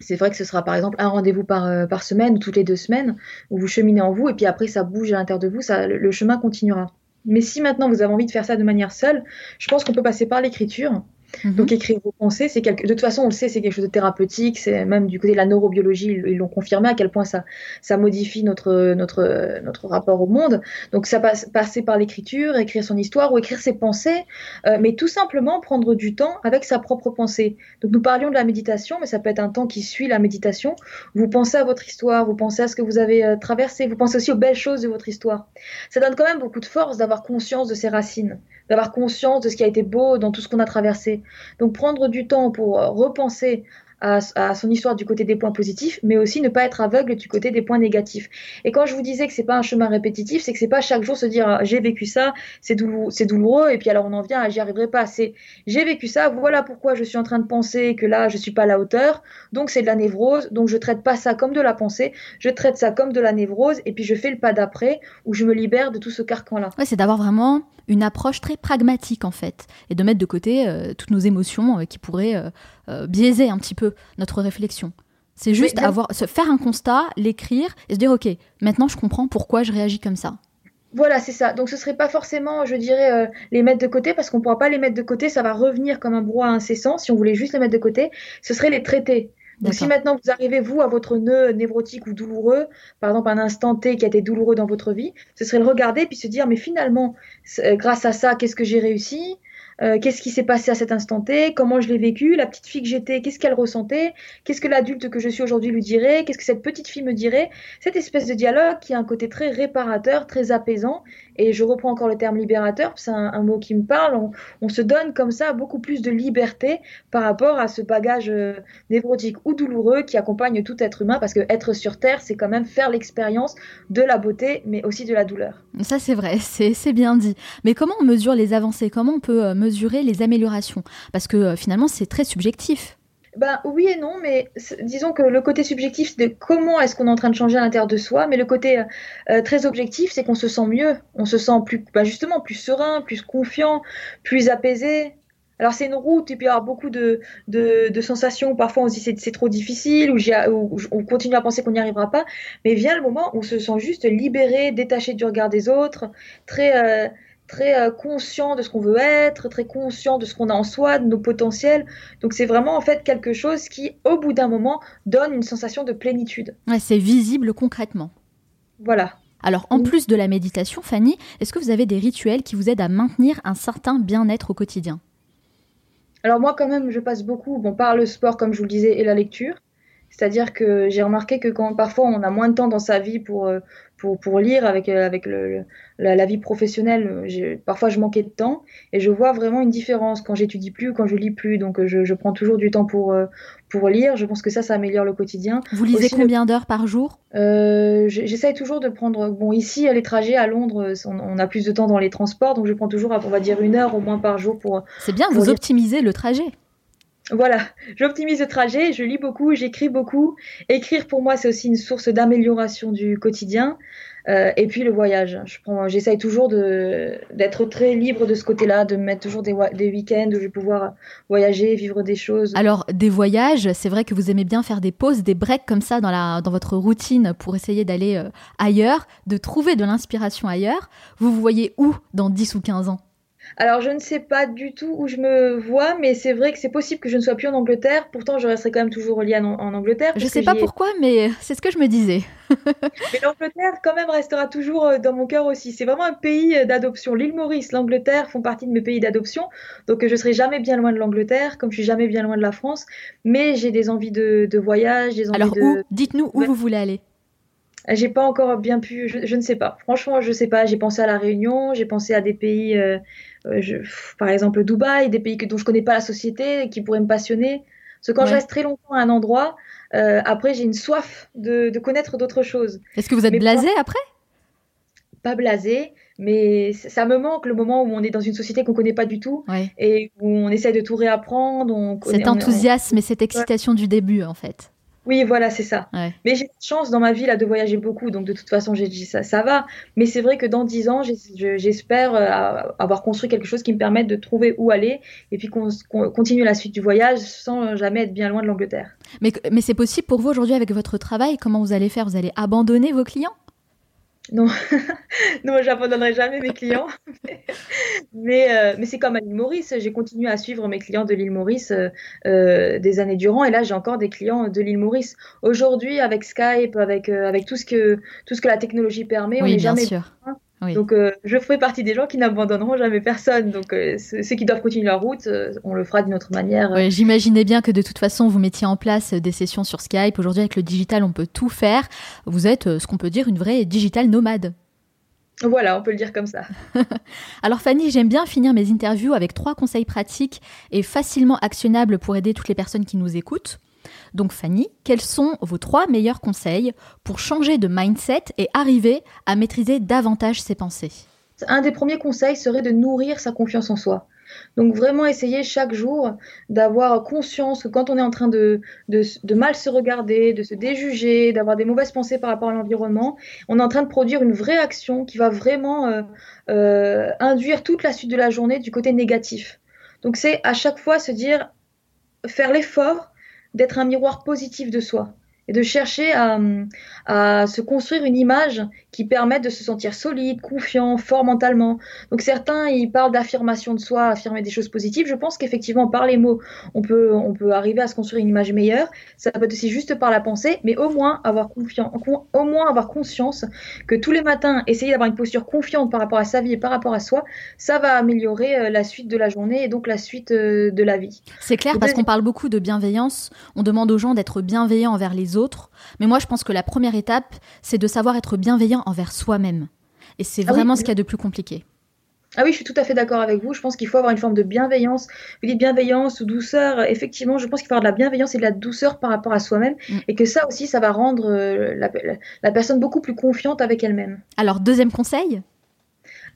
c'est vrai que ce sera par exemple un rendez-vous par, euh, par semaine ou toutes les deux semaines où vous cheminez en vous et puis après ça bouge à l'intérieur de vous, ça, le chemin continuera. Mais si maintenant vous avez envie de faire ça de manière seule, je pense qu'on peut passer par l'écriture Mhm. Donc écrire vos pensées, c'est quelque... de toute façon on le sait, c'est quelque chose de thérapeutique. C'est même du côté de la neurobiologie, ils l'ont confirmé à quel point ça, ça modifie notre, notre, notre rapport au monde. Donc ça passe passer par l'écriture, écrire son histoire ou écrire ses pensées, euh, mais tout simplement prendre du temps avec sa propre pensée. Donc nous parlions de la méditation, mais ça peut être un temps qui suit la méditation. Vous pensez à votre histoire, vous pensez à ce que vous avez euh, traversé, vous pensez aussi aux belles choses de votre histoire. Ça donne quand même beaucoup de force d'avoir conscience de ses racines d'avoir conscience de ce qui a été beau dans tout ce qu'on a traversé. Donc prendre du temps pour euh, repenser à, son histoire du côté des points positifs, mais aussi ne pas être aveugle du côté des points négatifs. Et quand je vous disais que c'est pas un chemin répétitif, c'est que c'est pas chaque jour se dire ah, j'ai vécu ça, c'est douloureux, douloureux, et puis alors on en vient, j'y arriverai pas. C'est j'ai vécu ça, voilà pourquoi je suis en train de penser que là je suis pas à la hauteur, donc c'est de la névrose, donc je traite pas ça comme de la pensée, je traite ça comme de la névrose, et puis je fais le pas d'après où je me libère de tout ce carcan là. Ouais, c'est d'avoir vraiment une approche très pragmatique en fait, et de mettre de côté euh, toutes nos émotions euh, qui pourraient euh, biaiser un petit peu notre réflexion. C'est juste avoir, se faire un constat, l'écrire et se dire ok, maintenant je comprends pourquoi je réagis comme ça. Voilà, c'est ça. Donc ce serait pas forcément, je dirais, les mettre de côté parce qu'on pourra pas les mettre de côté, ça va revenir comme un brouhaha incessant. Si on voulait juste les mettre de côté, ce serait les traiter. Donc si maintenant vous arrivez, vous, à votre nœud névrotique ou douloureux, par exemple un instant T qui a été douloureux dans votre vie, ce serait le regarder puis se dire, mais finalement, grâce à ça, qu'est-ce que j'ai réussi? Euh, qu'est-ce qui s'est passé à cet instant T, comment je l'ai vécu, la petite fille que j'étais, qu'est-ce qu'elle ressentait, qu'est-ce que l'adulte que je suis aujourd'hui lui dirait, qu'est-ce que cette petite fille me dirait? Cette espèce de dialogue qui a un côté très réparateur, très apaisant, et je reprends encore le terme libérateur, c'est un, mot qui me parle, on, se donne comme ça beaucoup plus de liberté par rapport à ce bagage euh, névrotique ou douloureux qui accompagne tout être humain, parce que être sur Terre, c'est quand même faire l'expérience de la beauté, mais aussi de la douleur. Ça c'est vrai, c'est bien dit. Mais comment on mesure les avancées? Comment on peut euh, mesurer les améliorations Parce que euh, finalement c'est très subjectif. Ben oui et non, mais disons que le côté subjectif, c'est de comment est-ce qu'on est en train de changer à l'intérieur de soi, mais le côté euh, euh, très objectif, c'est qu'on se sent mieux, on se sent plus, ben justement, plus serein, plus confiant, plus apaisé. Alors c'est une route, et puis il y a beaucoup de, de, sensations, parfois on se dit c'est trop difficile, ou, on continue à penser qu'on n'y arrivera pas, mais vient le moment où on se sent juste libéré, détaché du regard des autres, très... très euh, conscient de ce qu'on veut être, très conscient de ce qu'on a en soi, de nos potentiels. Donc c'est vraiment en fait quelque chose qui, au bout d'un moment, donne une sensation de plénitude. c'est visible concrètement. Voilà. Alors, en plus de la méditation, Fanny, est-ce que vous avez des rituels qui vous aident à maintenir un certain bien-être au quotidien? Alors moi, quand même, je passe beaucoup bon, par le sport, comme je vous le disais, et la lecture. C'est-à-dire que j'ai remarqué que quand parfois on a moins de temps dans sa vie pour, euh, pour, pour lire avec, euh, avec le, la, vie professionnelle, parfois je manquais de temps et je vois vraiment une différence quand j'étudie plus quand je lis plus. Donc euh, je, je, prends toujours du temps pour, pour lire. Je pense que ça, ça améliore le quotidien. Vous lisez combien d'heures par jour? Euh, J'essaye toujours de prendre. Bon, ici, les trajets à Londres, on, on, a plus de temps dans les transports, donc je prends toujours, on va dire, une heure au moins par jour pour. C'est bien, vous optimisez le trajet. Voilà, j'optimise le trajet, je lis beaucoup, j'écris beaucoup. Écrire pour moi, c'est aussi une source d'amélioration du quotidien. Euh, et puis le voyage. J'essaye toujours d'être très libre de ce côté-là, de me mettre toujours des, week-ends où je vais pouvoir voyager, vivre des choses. Alors des voyages, c'est vrai que vous aimez bien faire des pauses, des breaks comme ça dans, dans votre routine pour essayer d'aller euh, ailleurs, de trouver de l'inspiration ailleurs. Vous vous voyez où dans 10 ou 15 ans? Alors, je ne sais pas du tout où je me vois, mais c'est vrai que c'est possible que je ne sois plus en Angleterre. Pourtant, je resterai quand même toujours reliée en, en Angleterre. Je ne sais pas pourquoi, mais c'est ce que je me disais. mais l'Angleterre, quand même, restera toujours euh, dans mon cœur aussi. C'est vraiment un pays euh, d'adoption. L'île Maurice, l'Angleterre font partie de mes pays d'adoption. Donc, je serai jamais bien loin de l'Angleterre, comme je suis jamais bien loin de la France. Mais j'ai des envies de, voyage, des envies Alors, Dites-nous où vous voulez aller. J'ai pas encore bien pu, je, ne sais pas. Franchement, je sais pas. J'ai pensé à la Réunion, j'ai pensé à des pays. Euh, euh, je, par exemple Dubaï, des pays que, dont je connais pas la société, qui pourraient me passionner. Parce que quand je reste très longtemps à un endroit, euh, après j'ai une soif de, de connaître d'autres choses. Est-ce que vous êtes blasé après? Pas blasé, mais ça me manque le moment où on est dans une société qu'on connaît pas du tout et où on essaie de tout réapprendre. Cet enthousiasme et cette excitation du début, en fait. Oui, voilà, c'est ça. Mais j'ai la chance dans ma vie là, de voyager beaucoup, donc de toute façon, j'ai dit ça, ça va. Mais c'est vrai que dans dix ans, j'espère euh, avoir construit quelque chose qui me permette de trouver où aller et puis qu'on continue la suite du voyage sans jamais être bien loin de l'Angleterre. Mais, mais c'est possible pour vous aujourd'hui avec votre travail? Comment vous allez faire? Vous allez abandonner vos clients? Non, non, j'abandonnerai jamais mes clients. mais euh, mais c'est comme à l'île Maurice. J'ai continué à suivre mes clients de l'île Maurice euh, euh, des années durant, et là j'ai encore des clients de l'île Maurice. Aujourd'hui, avec Skype, avec avec tout ce que tout ce que la technologie permet, on n'est jamais sûr. Donc, euh, je ferai partie des gens qui n'abandonneront jamais personne. Donc, euh, ceux qui doivent continuer leur route, euh, on le fera d'une autre manière. J'imaginais bien que de toute façon, vous mettiez en place des sessions sur Skype. Aujourd'hui, avec le digital, on peut tout faire. Vous êtes ce qu'on peut dire une vraie digital nomade. Voilà, on peut le dire comme ça. Alors Fanny, j'aime bien finir mes interviews avec trois conseils pratiques et facilement actionnables pour aider toutes les personnes qui nous écoutent. Donc Fanny, quels sont vos trois meilleurs conseils pour changer de mindset et arriver à maîtriser davantage ses pensées? Un des premiers conseils serait de nourrir sa confiance en soi. Donc vraiment essayer chaque jour d'avoir conscience que quand on est en train de, de, mal se regarder, de se déjuger, d'avoir des mauvaises pensées par rapport à l'environnement, on est en train de produire une vraie action qui va vraiment euh, euh, induire toute la suite de la journée du côté négatif. Donc c'est à chaque fois se dire, faire l'effort d'être un miroir positif de soi et de chercher à, se construire une image qui permette de se sentir solide, confiant, fort mentalement. Donc certains, ils parlent d'affirmation de soi, affirmer des choses positives. Je pense qu'effectivement, par les mots, on peut, on peut arriver à se construire une image meilleure. Ça peut être aussi juste par la pensée, mais au moins avoir confiance, au moins avoir conscience que tous les matins, essayer d'avoir une posture confiante par rapport à sa vie et par rapport à soi, ça va améliorer euh, la suite de la journée et donc la suite euh, de la vie. C'est clair parce qu'on parle beaucoup de bienveillance. On demande aux gens d'être bienveillants envers les autres mais moi, je pense que la première étape, c'est de savoir être bienveillant envers soi-même. Et c'est ah vraiment ce qu'il y a de plus compliqué. Ah oui, je suis tout à fait d'accord avec vous. Je pense qu'il faut avoir une forme de bienveillance. Vous dites bienveillance ou douceur. Effectivement, je pense qu'il faut avoir de la bienveillance et de la douceur par rapport à soi-même. Mm. Et que ça aussi, ça va rendre euh, la personne beaucoup plus confiante avec elle-même. Alors, deuxième conseil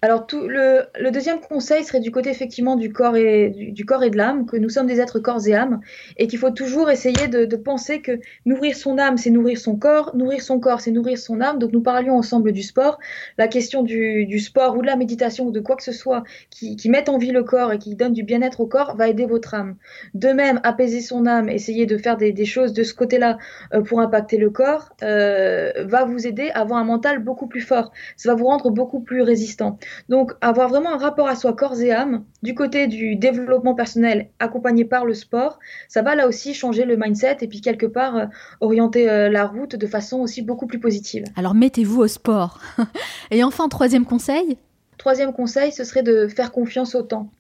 alors tout, le, deuxième conseil serait du côté effectivement du corps et de l'âme, que nous sommes des êtres corps et âme, et qu'il faut toujours essayer de, penser que nourrir son âme, c'est nourrir son corps, nourrir son corps, c'est nourrir son âme. Donc nous parlions ensemble du sport. La question du, sport ou de la méditation ou de quoi que ce soit qui, qui mette en vie le corps et qui donne du bien-être au corps va aider votre âme. De même, apaiser son âme, essayer de faire des, choses de ce côté-là euh, pour impacter le corps, euh, va vous aider à avoir un mental beaucoup plus fort. Ça va vous rendre beaucoup plus résistant. Donc avoir vraiment un rapport à soi corps et âme, du côté du développement personnel accompagné par le sport, ça va là aussi changer le mindset et puis quelque part euh, orienter euh, la route de façon aussi beaucoup plus positive. Alors mettez-vous au sport. et enfin, troisième conseil? Troisième conseil, ce serait de faire confiance au temps.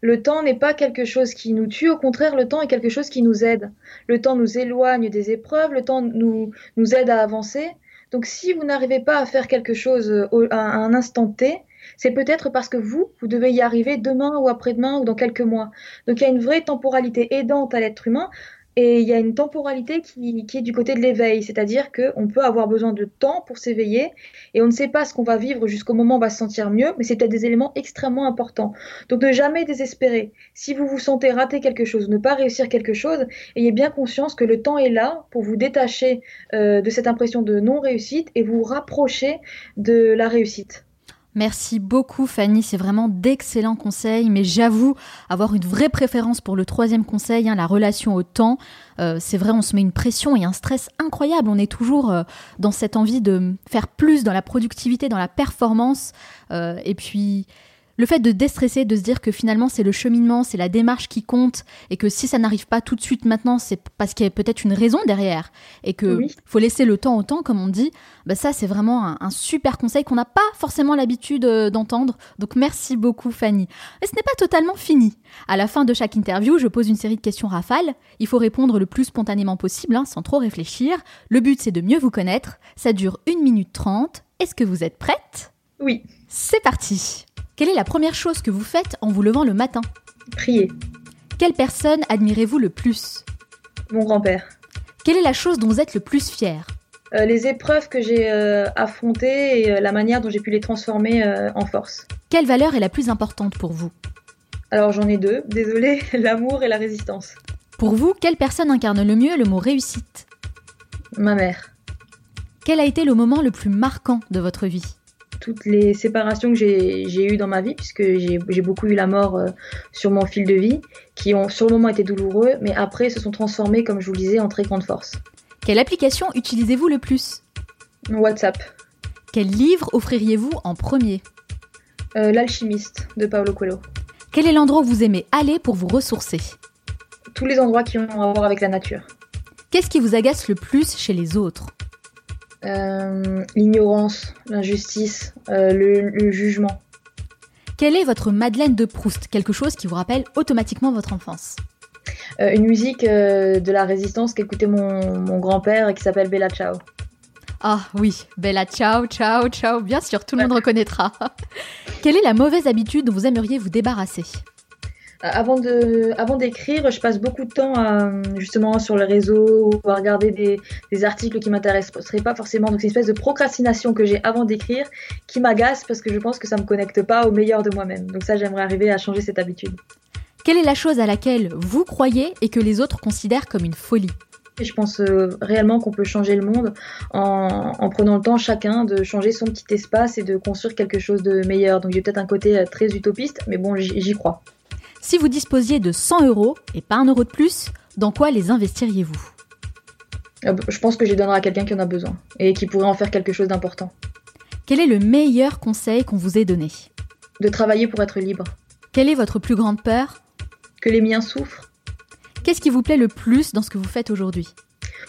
Le temps n'est pas quelque chose qui nous tue, au contraire, le temps est quelque chose qui nous aide. Le temps nous éloigne des épreuves, le temps nous, nous aide à avancer. Donc si vous n'arrivez pas à faire quelque chose euh, à un instant T, c'est peut-être parce que vous, vous devez y arriver demain ou après-demain ou dans quelques mois. Donc il y a une vraie temporalité aidante à l'être humain. Et il y a une temporalité qui, est du côté de l'éveil, c'est-à-dire qu'on peut avoir besoin de temps pour s'éveiller et on ne sait pas ce qu'on va vivre jusqu'au moment où on va se sentir mieux, mais c'est peut-être des éléments extrêmement importants. Donc ne jamais désespérer. Si vous vous sentez rater quelque chose, ne pas réussir quelque chose, ayez bien conscience que le temps est là pour vous détacher euh, de cette impression de non-réussite et vous rapprocher de la réussite. Merci beaucoup Fanny, c'est vraiment d'excellents conseils, mais j'avoue avoir une vraie préférence pour le troisième conseil, hein, la relation au temps. Euh, c'est vrai, on se met une pression et un stress incroyable, on est toujours euh, dans cette envie de faire plus dans la productivité, dans la performance, euh, et puis le fait de déstresser, de se dire que finalement c'est le cheminement, c'est la démarche qui compte, et que si ça n'arrive pas tout de suite maintenant, c'est parce qu'il y a peut-être une raison derrière, et que faut laisser le temps au temps, comme on dit, bah ça c'est vraiment un, super conseil qu'on n'a pas forcément l'habitude euh, d'entendre. Donc merci beaucoup Fanny. Mais ce n'est pas totalement fini. À la fin de chaque interview, je pose une série de questions rafales. Il faut répondre le plus spontanément possible, hein, sans trop réfléchir. Le but c'est de mieux vous connaître. Ça dure 1 minute 30. Est-ce que vous êtes prête? Oui. C'est parti. Quelle est la première chose que vous faites en vous levant le matin? Prier. Quelle personne admirez-vous le plus? Mon grand-père. Quelle est la chose dont vous êtes le plus fier? Euh, les épreuves que j'ai euh, affrontées et euh, la manière dont j'ai pu les transformer en force. Quelle valeur est la plus importante pour vous? Alors j'en ai deux, désolé, l'amour et la résistance. Pour vous, quelle personne incarne le mieux le mot réussite? Ma mère. Quel a été le moment le plus marquant de votre vie? Toutes les séparations que j'ai eues dans ma vie, puisque j'ai beaucoup eu la mort sur mon fil de vie, qui ont sur le moment été douloureux, mais après se sont transformés, comme je vous le disais, en très grande force. Quelle application utilisez-vous le plus? WhatsApp. Quel livre offririez-vous en premier? Euh, L'alchimiste de Paolo Coelho. Quel est l'endroit où vous aimez aller pour vous ressourcer? Tous les endroits qui ont à voir avec la nature. Qu'est-ce qui vous agace le plus chez les autres? Euh, L'ignorance, l'injustice, euh, le, jugement. Quelle est votre Madeleine de Proust? Quelque chose qui vous rappelle automatiquement votre enfance? Euh, une musique de la résistance qu'écoutait mon, mon grand-père et qui s'appelle Bella Ciao. Ah oui, Bella Ciao, ciao, ciao, bien sûr, tout le monde reconnaîtra. Quelle est la mauvaise habitude dont vous aimeriez vous débarrasser? Avant de, avant d'écrire, je passe beaucoup de temps à, justement sur le réseau ou à regarder des, des articles qui m'intéresseraient pas forcément. Donc c'est une espèce de procrastination que j'ai avant d'écrire qui m'agace parce que je pense que ça me connecte pas au meilleur de moi-même. Donc ça, j'aimerais arriver à changer cette habitude. Quelle est la chose à laquelle vous croyez et que les autres considèrent comme une folie? Je pense euh, réellement qu'on peut changer le monde en, prenant le temps chacun de changer son petit espace et de construire quelque chose de meilleur. Donc j'ai peut-être un côté euh, très utopiste, mais bon, j'y crois. Si vous disposiez de 100 euros et pas un euro de plus, dans quoi les investiriez-vous? Euh, Je pense que je les donnerai à quelqu'un qui en a besoin et qui pourrait en faire quelque chose d'important. Quel est le meilleur conseil qu'on vous ait donné? De travailler pour être libre. Quelle est votre plus grande peur? Que les miens souffrent. Qu'est-ce qui vous plaît le plus dans ce que vous faites aujourd'hui?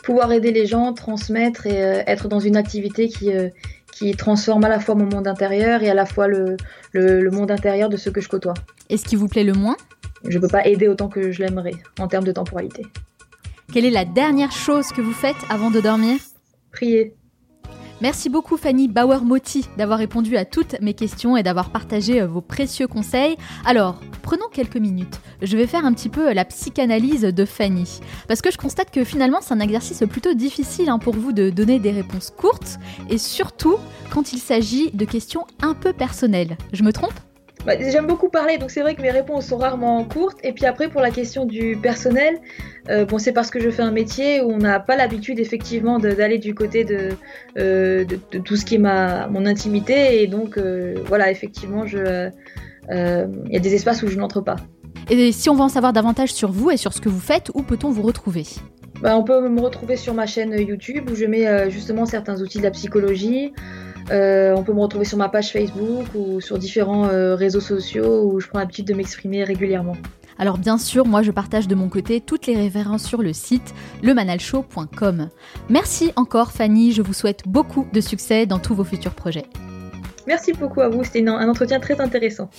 Pouvoir aider les gens, transmettre et euh, être dans une activité qui, euh, qui transforme à la fois mon monde intérieur et à la fois le, le, monde intérieur de ceux que je côtoie. Et ce qui vous plaît le moins Je ne peux pas aider autant que je l'aimerais en termes de temporalité. Quelle est la dernière chose que vous faites avant de dormir Prier. Merci beaucoup Fanny Bauer-Motti d'avoir répondu à toutes mes questions et d'avoir partagé euh, vos précieux conseils. Alors, prenons quelques minutes. Je vais faire un petit peu la psychanalyse de Fanny. Parce que je constate que finalement c'est un exercice plutôt difficile hein, pour vous de donner des réponses courtes et surtout quand il s'agit de questions un peu personnelles. Je me trompe? Bah, J'aime beaucoup parler, donc c'est vrai que mes réponses sont rarement courtes. Et puis après, pour la question du personnel, euh, bon, c'est parce que je fais un métier où on n'a pas l'habitude effectivement d'aller du côté de, euh, de, tout ce qui est ma, mon intimité. Et donc, euh, voilà, effectivement, il y a des espaces où je n'entre pas. Et si on veut en savoir davantage sur vous et sur ce que vous faites, où peut-on vous retrouver? Bah, On peut me retrouver sur ma chaîne YouTube où je mets justement certains outils de la psychologie. Euh, on peut me retrouver sur ma page Facebook ou sur différents euh, réseaux sociaux où je prends l'habitude de m'exprimer régulièrement. Alors bien sûr, moi je partage de mon côté toutes les références sur le site lemanalshow.com. Merci encore Fanny, je vous souhaite beaucoup de succès dans tous vos futurs projets. Merci beaucoup à vous, c'était un entretien très intéressant.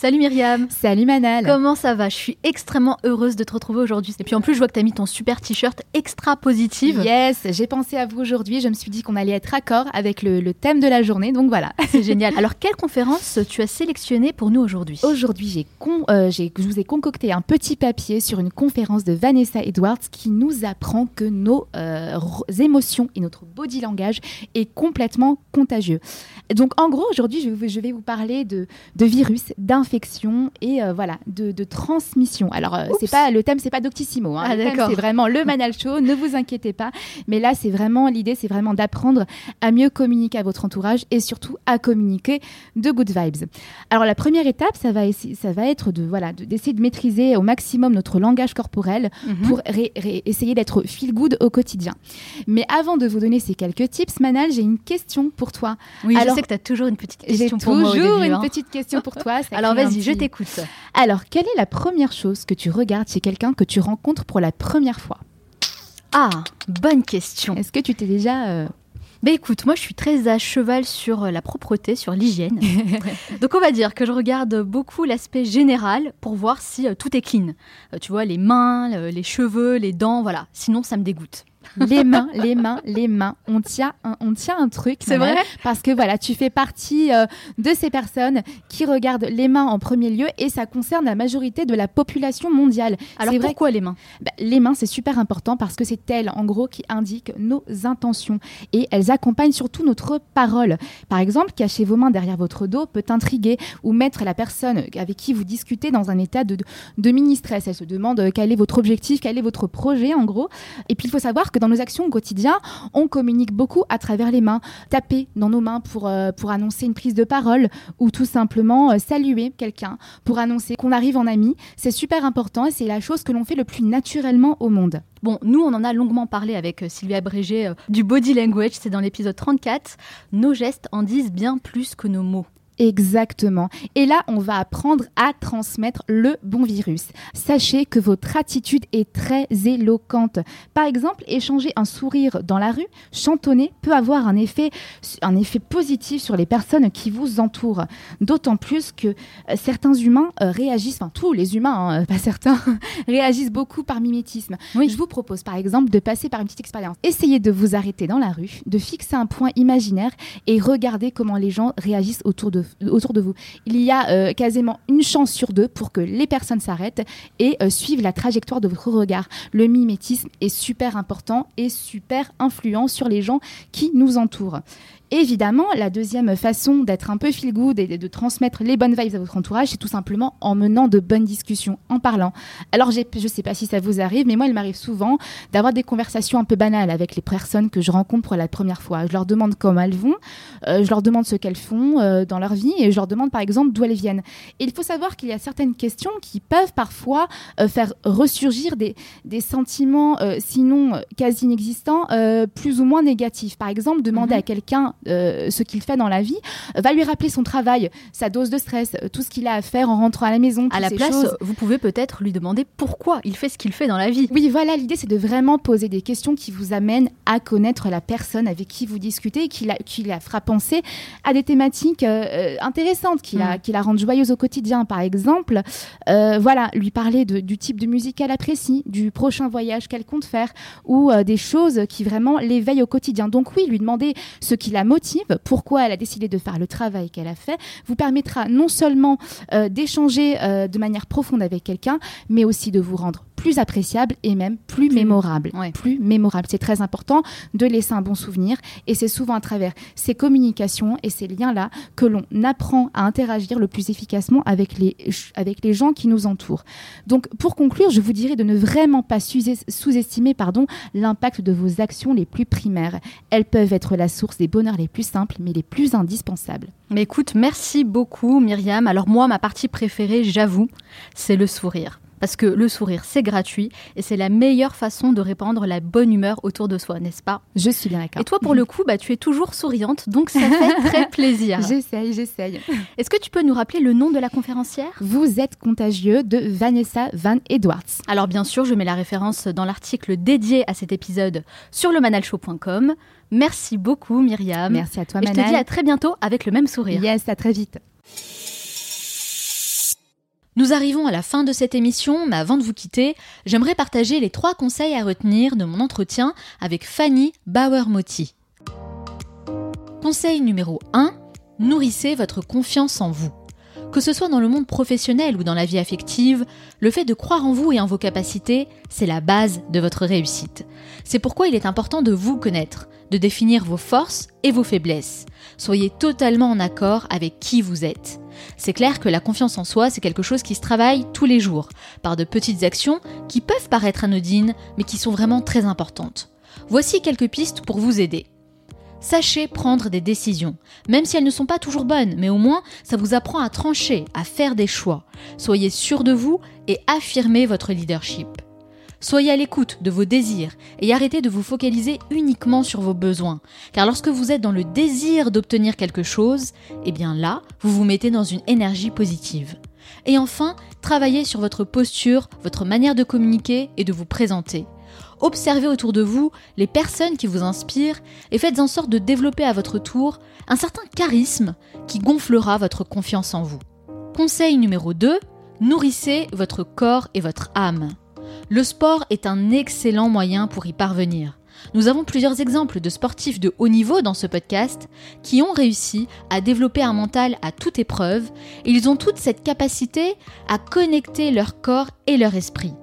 Salut Myriam. Salut Manal. Comment ça va? Je suis extrêmement heureuse de te retrouver aujourd'hui. Et puis en plus, je vois que tu as mis ton super t-shirt extra positive. Yes, j'ai pensé à vous aujourd'hui. Je me suis dit qu'on allait être accord avec le, thème de la journée. Donc voilà. C'est génial. Alors, quelle conférence tu as sélectionnée pour nous aujourd'hui? Aujourd'hui, j'ai euh, je vous ai concocté un petit papier sur une conférence de Vanessa Edwards qui nous apprend que nos euh, émotions et notre body langage est complètement contagieux. Donc en gros, aujourd'hui, je, vais vous parler de, de virus, d'infections et euh, voilà de, transmission. Alors euh, c'est pas le thème, c'est pas Doctissimo. Hein. Ah, c'est vraiment le Manal Show. ne vous inquiétez pas. Mais là, c'est vraiment l'idée, c'est vraiment d'apprendre à mieux communiquer à votre entourage et surtout à communiquer de good vibes. Alors la première étape, ça va, ça va être de voilà d'essayer de, maîtriser au maximum notre langage corporel mhm. pour essayer d'être feel good au quotidien. Mais avant de vous donner ces quelques tips, Manal, j'ai une question pour toi. Oui, Alors, sais que tu as toujours une petite question pour moi. J'ai toujours une hein. petite question pour toi. Alors vas-y, je t'écoute. Alors, quelle est la première chose que tu regardes chez quelqu'un que tu rencontres pour la première fois? Ah, bonne question. Est-ce que tu t'es déjà... Euh... Ben écoute, moi je suis très à cheval sur euh, la propreté, sur l'hygiène. Donc on va dire que je regarde beaucoup l'aspect général pour voir si euh, tout est clean. Euh, tu vois, les mains, les cheveux, les dents, voilà. Sinon ça me dégoûte. Les mains, les mains, les mains. On tient un, on tient un truc. C'est vrai Parce que voilà, tu fais partie euh, de ces personnes qui regardent les mains en premier lieu et ça concerne la majorité de la population mondiale. Alors C'est vrai pourquoi les mains? Bah, les mains, c'est super important parce que c'est elles, en gros, qui indiquent nos intentions et elles accompagnent surtout notre parole. Par exemple, cacher vos mains derrière votre dos peut intriguer ou mettre la personne avec qui vous discutez dans un état de, de mini-stress. Elle se demande euh, quel est votre objectif, quel est votre projet, en gros. Et puis, il faut savoir que dans nos actions au quotidien, on communique beaucoup à travers les mains. Taper dans nos mains pour, euh, pour annoncer une prise de parole ou tout simplement euh, saluer quelqu'un pour annoncer qu'on arrive en ami. C'est super important et c'est la chose que l'on fait le plus naturellement au monde. Bon, nous, on en a longuement parlé avec euh, Sylvia Brégé du Body Language, c'est dans l'épisode 34. Nos gestes en disent bien plus que nos mots. Exactement. Et là, on va apprendre à transmettre le bon virus. Sachez que votre attitude est très éloquente. Par exemple, échanger un sourire dans la rue, chantonner, peut avoir un effet, un effet positif sur les personnes qui vous entourent. D'autant plus que euh, certains humains euh, réagissent, enfin tous les humains, hein, pas certains, réagissent beaucoup par mimétisme. Oui. Je vous propose par exemple de passer par une petite expérience. Essayez de vous arrêter dans la rue, de fixer un point imaginaire et regardez comment les gens réagissent autour de, autour de vous. Il y a euh, quasiment une chance sur deux pour que les personnes s'arrêtent et euh, suivent la trajectoire de votre regard. Le mimétisme est super important et super influent sur les gens qui nous entourent. Évidemment, la deuxième façon d'être un peu feel good et de, transmettre les bonnes vibes à votre entourage, c'est tout simplement en menant de bonnes discussions, en parlant. Alors, je ne sais pas si ça vous arrive, mais moi, il m'arrive souvent d'avoir des conversations un peu banales avec les personnes que je rencontre pour la première fois. Je leur demande comment elles vont, euh, je leur demande ce qu'elles font euh, dans leur vie et je leur demande par exemple d'où elles viennent. Et il faut savoir qu'il y a certaines questions qui peuvent parfois euh, faire ressurgir des, des sentiments, sinon quasi inexistants, plus ou moins négatifs. Par exemple, demander Mhm. à quelqu'un euh, ce qu'il fait dans la vie euh, va lui rappeler son travail, sa dose de stress, euh, tout ce qu'il a à faire en rentrant à la maison. À la ces place, choses. vous pouvez peut-être lui demander pourquoi il fait ce qu'il fait dans la vie. Oui, voilà, l'idée c'est de vraiment poser des questions qui vous amènent à connaître la personne avec qui vous discutez et qui la, qui la fera penser à des thématiques euh, intéressantes, qui, la, Mm. qui la rendent joyeuse au quotidien. Par exemple, euh, voilà, lui parler de- du type de musique qu'elle apprécie, du prochain voyage qu'elle compte faire ou des choses qui vraiment l'éveillent au quotidien. Donc oui, lui demander ce qui la motive, pourquoi elle a décidé de faire le travail qu'elle a fait, vous permettra non seulement euh, d'échanger euh, de manière profonde avec quelqu'un, mais aussi de vous rendre plus appréciable et même plus, Plus- mémorable. ouais. Plus mémorable. C'est très important de laisser un bon souvenir et c'est souvent à travers ces communications et ces liens-là que l'on apprend à interagir le plus efficacement avec les, avec les gens qui nous entourent. Donc pour conclure, je vous dirais de ne vraiment pas sous- sous-estimer pardon, l'impact de vos actions les plus primaires. Elles peuvent être la source des bonheurs les plus simples mais les plus indispensables. Mais écoute, merci beaucoup Myriam. Alors moi, ma partie préférée, j'avoue, c'est le sourire. Parce que le sourire, c'est gratuit et c'est la meilleure façon de répandre la bonne humeur autour de soi, n'est-ce pas? Je suis bien d'accord. Et toi, pour le coup, bah, tu es toujours souriante, donc ça fait très plaisir. J'essaye, j'essaye. Est-ce que tu peux nous rappeler le nom de la conférencière? Vous êtes contagieux de Vanessa Van Edwards. Alors bien sûr, je mets la référence dans l'article dédié à cet épisode sur le manalshow.com. Merci beaucoup Myriam. Merci à toi, Et je te dis à très bientôt avec le même sourire. Yes, à très vite. Nous arrivons à la fin de cette émission, mais avant de vous quitter, j'aimerais partager les trois conseils à retenir de mon entretien avec Fanny Bauer-Motti. Conseil numéro 1, nourrissez votre confiance en vous. Que ce soit dans le monde professionnel ou dans la vie affective, le fait de croire en vous et en vos capacités, c'est la base de votre réussite. C'est pourquoi il est important de vous connaître, de définir vos forces et vos faiblesses. Soyez totalement en accord avec qui vous êtes. C'est clair que la confiance en soi, c'est quelque chose qui se travaille tous les jours, par de petites actions qui peuvent paraître anodines, mais qui sont vraiment très importantes. Voici quelques pistes pour vous aider. Sachez prendre des décisions, même si elles ne sont pas toujours bonnes, mais au moins ça vous apprend à trancher, à faire des choix. Soyez sûr de vous et affirmez votre leadership. Soyez à l'écoute de vos désirs et arrêtez de vous focaliser uniquement sur vos besoins, car lorsque vous êtes dans le désir d'obtenir quelque chose, eh bien là, vous vous mettez dans une énergie positive. Et enfin, travaillez sur votre posture, votre manière de communiquer et de vous présenter. Observez autour de vous les personnes qui vous inspirent et faites en sorte de développer à votre tour un certain charisme qui gonflera votre confiance en vous. Conseil numéro 2, nourrissez votre corps et votre âme. Le sport est un excellent moyen pour y parvenir. Nous avons plusieurs exemples de sportifs de haut niveau dans ce podcast qui ont réussi à développer un mental à toute épreuve et ils ont toute cette capacité à connecter leur corps et leur esprit.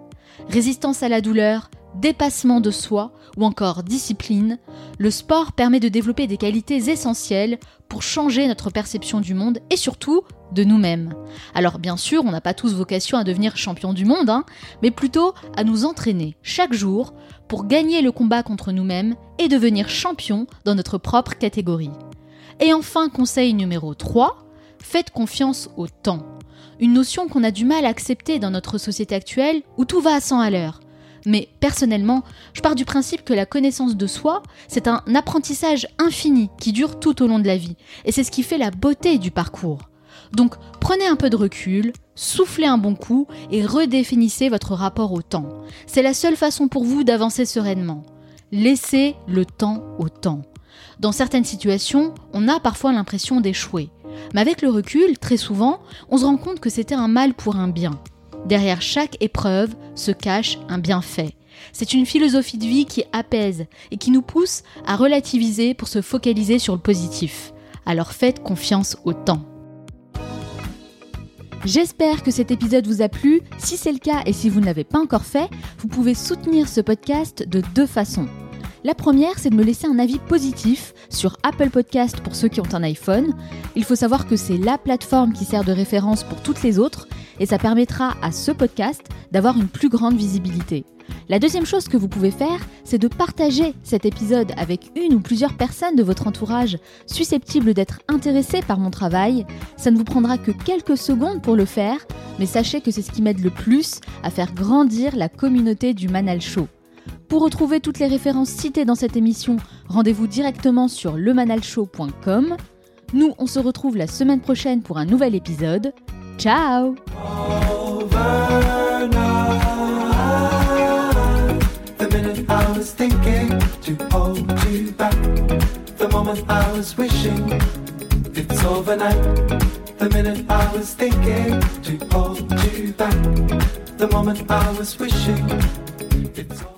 Résistance à la douleur, dépassement de soi ou encore discipline, le sport permet de développer des qualités essentielles pour changer notre perception du monde et surtout de nous-mêmes. Alors bien sûr, on n'a pas tous vocation à devenir champion du monde, hein, mais plutôt à nous entraîner chaque jour pour gagner le combat contre nous-mêmes et devenir champion dans notre propre catégorie. Et enfin, conseil numéro 3, faites confiance au temps. Une notion qu'on a du mal à accepter dans notre société actuelle où tout va à 100 à l'heure. Mais personnellement, je pars du principe que la connaissance de soi, c'est un apprentissage infini qui dure tout au long de la vie. Et c'est ce qui fait la beauté du parcours. Donc prenez un peu de recul, soufflez un bon coup et redéfinissez votre rapport au temps. C'est la seule façon pour vous d'avancer sereinement. Laissez le temps au temps. Dans certaines situations, on a parfois l'impression d'échouer. Mais avec le recul, très souvent, on se rend compte que c'était un mal pour un bien. Derrière chaque épreuve se cache un bienfait. C'est une philosophie de vie qui apaise et qui nous pousse à relativiser pour se focaliser sur le positif. Alors faites confiance au temps. J'espère que cet épisode vous a plu. Si c'est le cas et si vous ne l'avez pas encore fait, vous pouvez soutenir ce podcast de deux façons. La première, c'est de me laisser un avis positif sur Apple Podcast pour ceux qui ont un iPhone. Il faut savoir que c'est la plateforme qui sert de référence pour toutes les autres et ça permettra à ce podcast d'avoir une plus grande visibilité. La deuxième chose que vous pouvez faire, c'est de partager cet épisode avec une ou plusieurs personnes de votre entourage susceptibles d'être intéressées par mon travail. Ça ne vous prendra que quelques secondes pour le faire, mais sachez que c'est ce qui m'aide le plus à faire grandir la communauté du Manal Show. Pour retrouver toutes les références citées dans cette émission, rendez-vous directement sur lemanalshow.com. Nous, on se retrouve la semaine prochaine pour un nouvel épisode. Ciao The moment I was wishing it's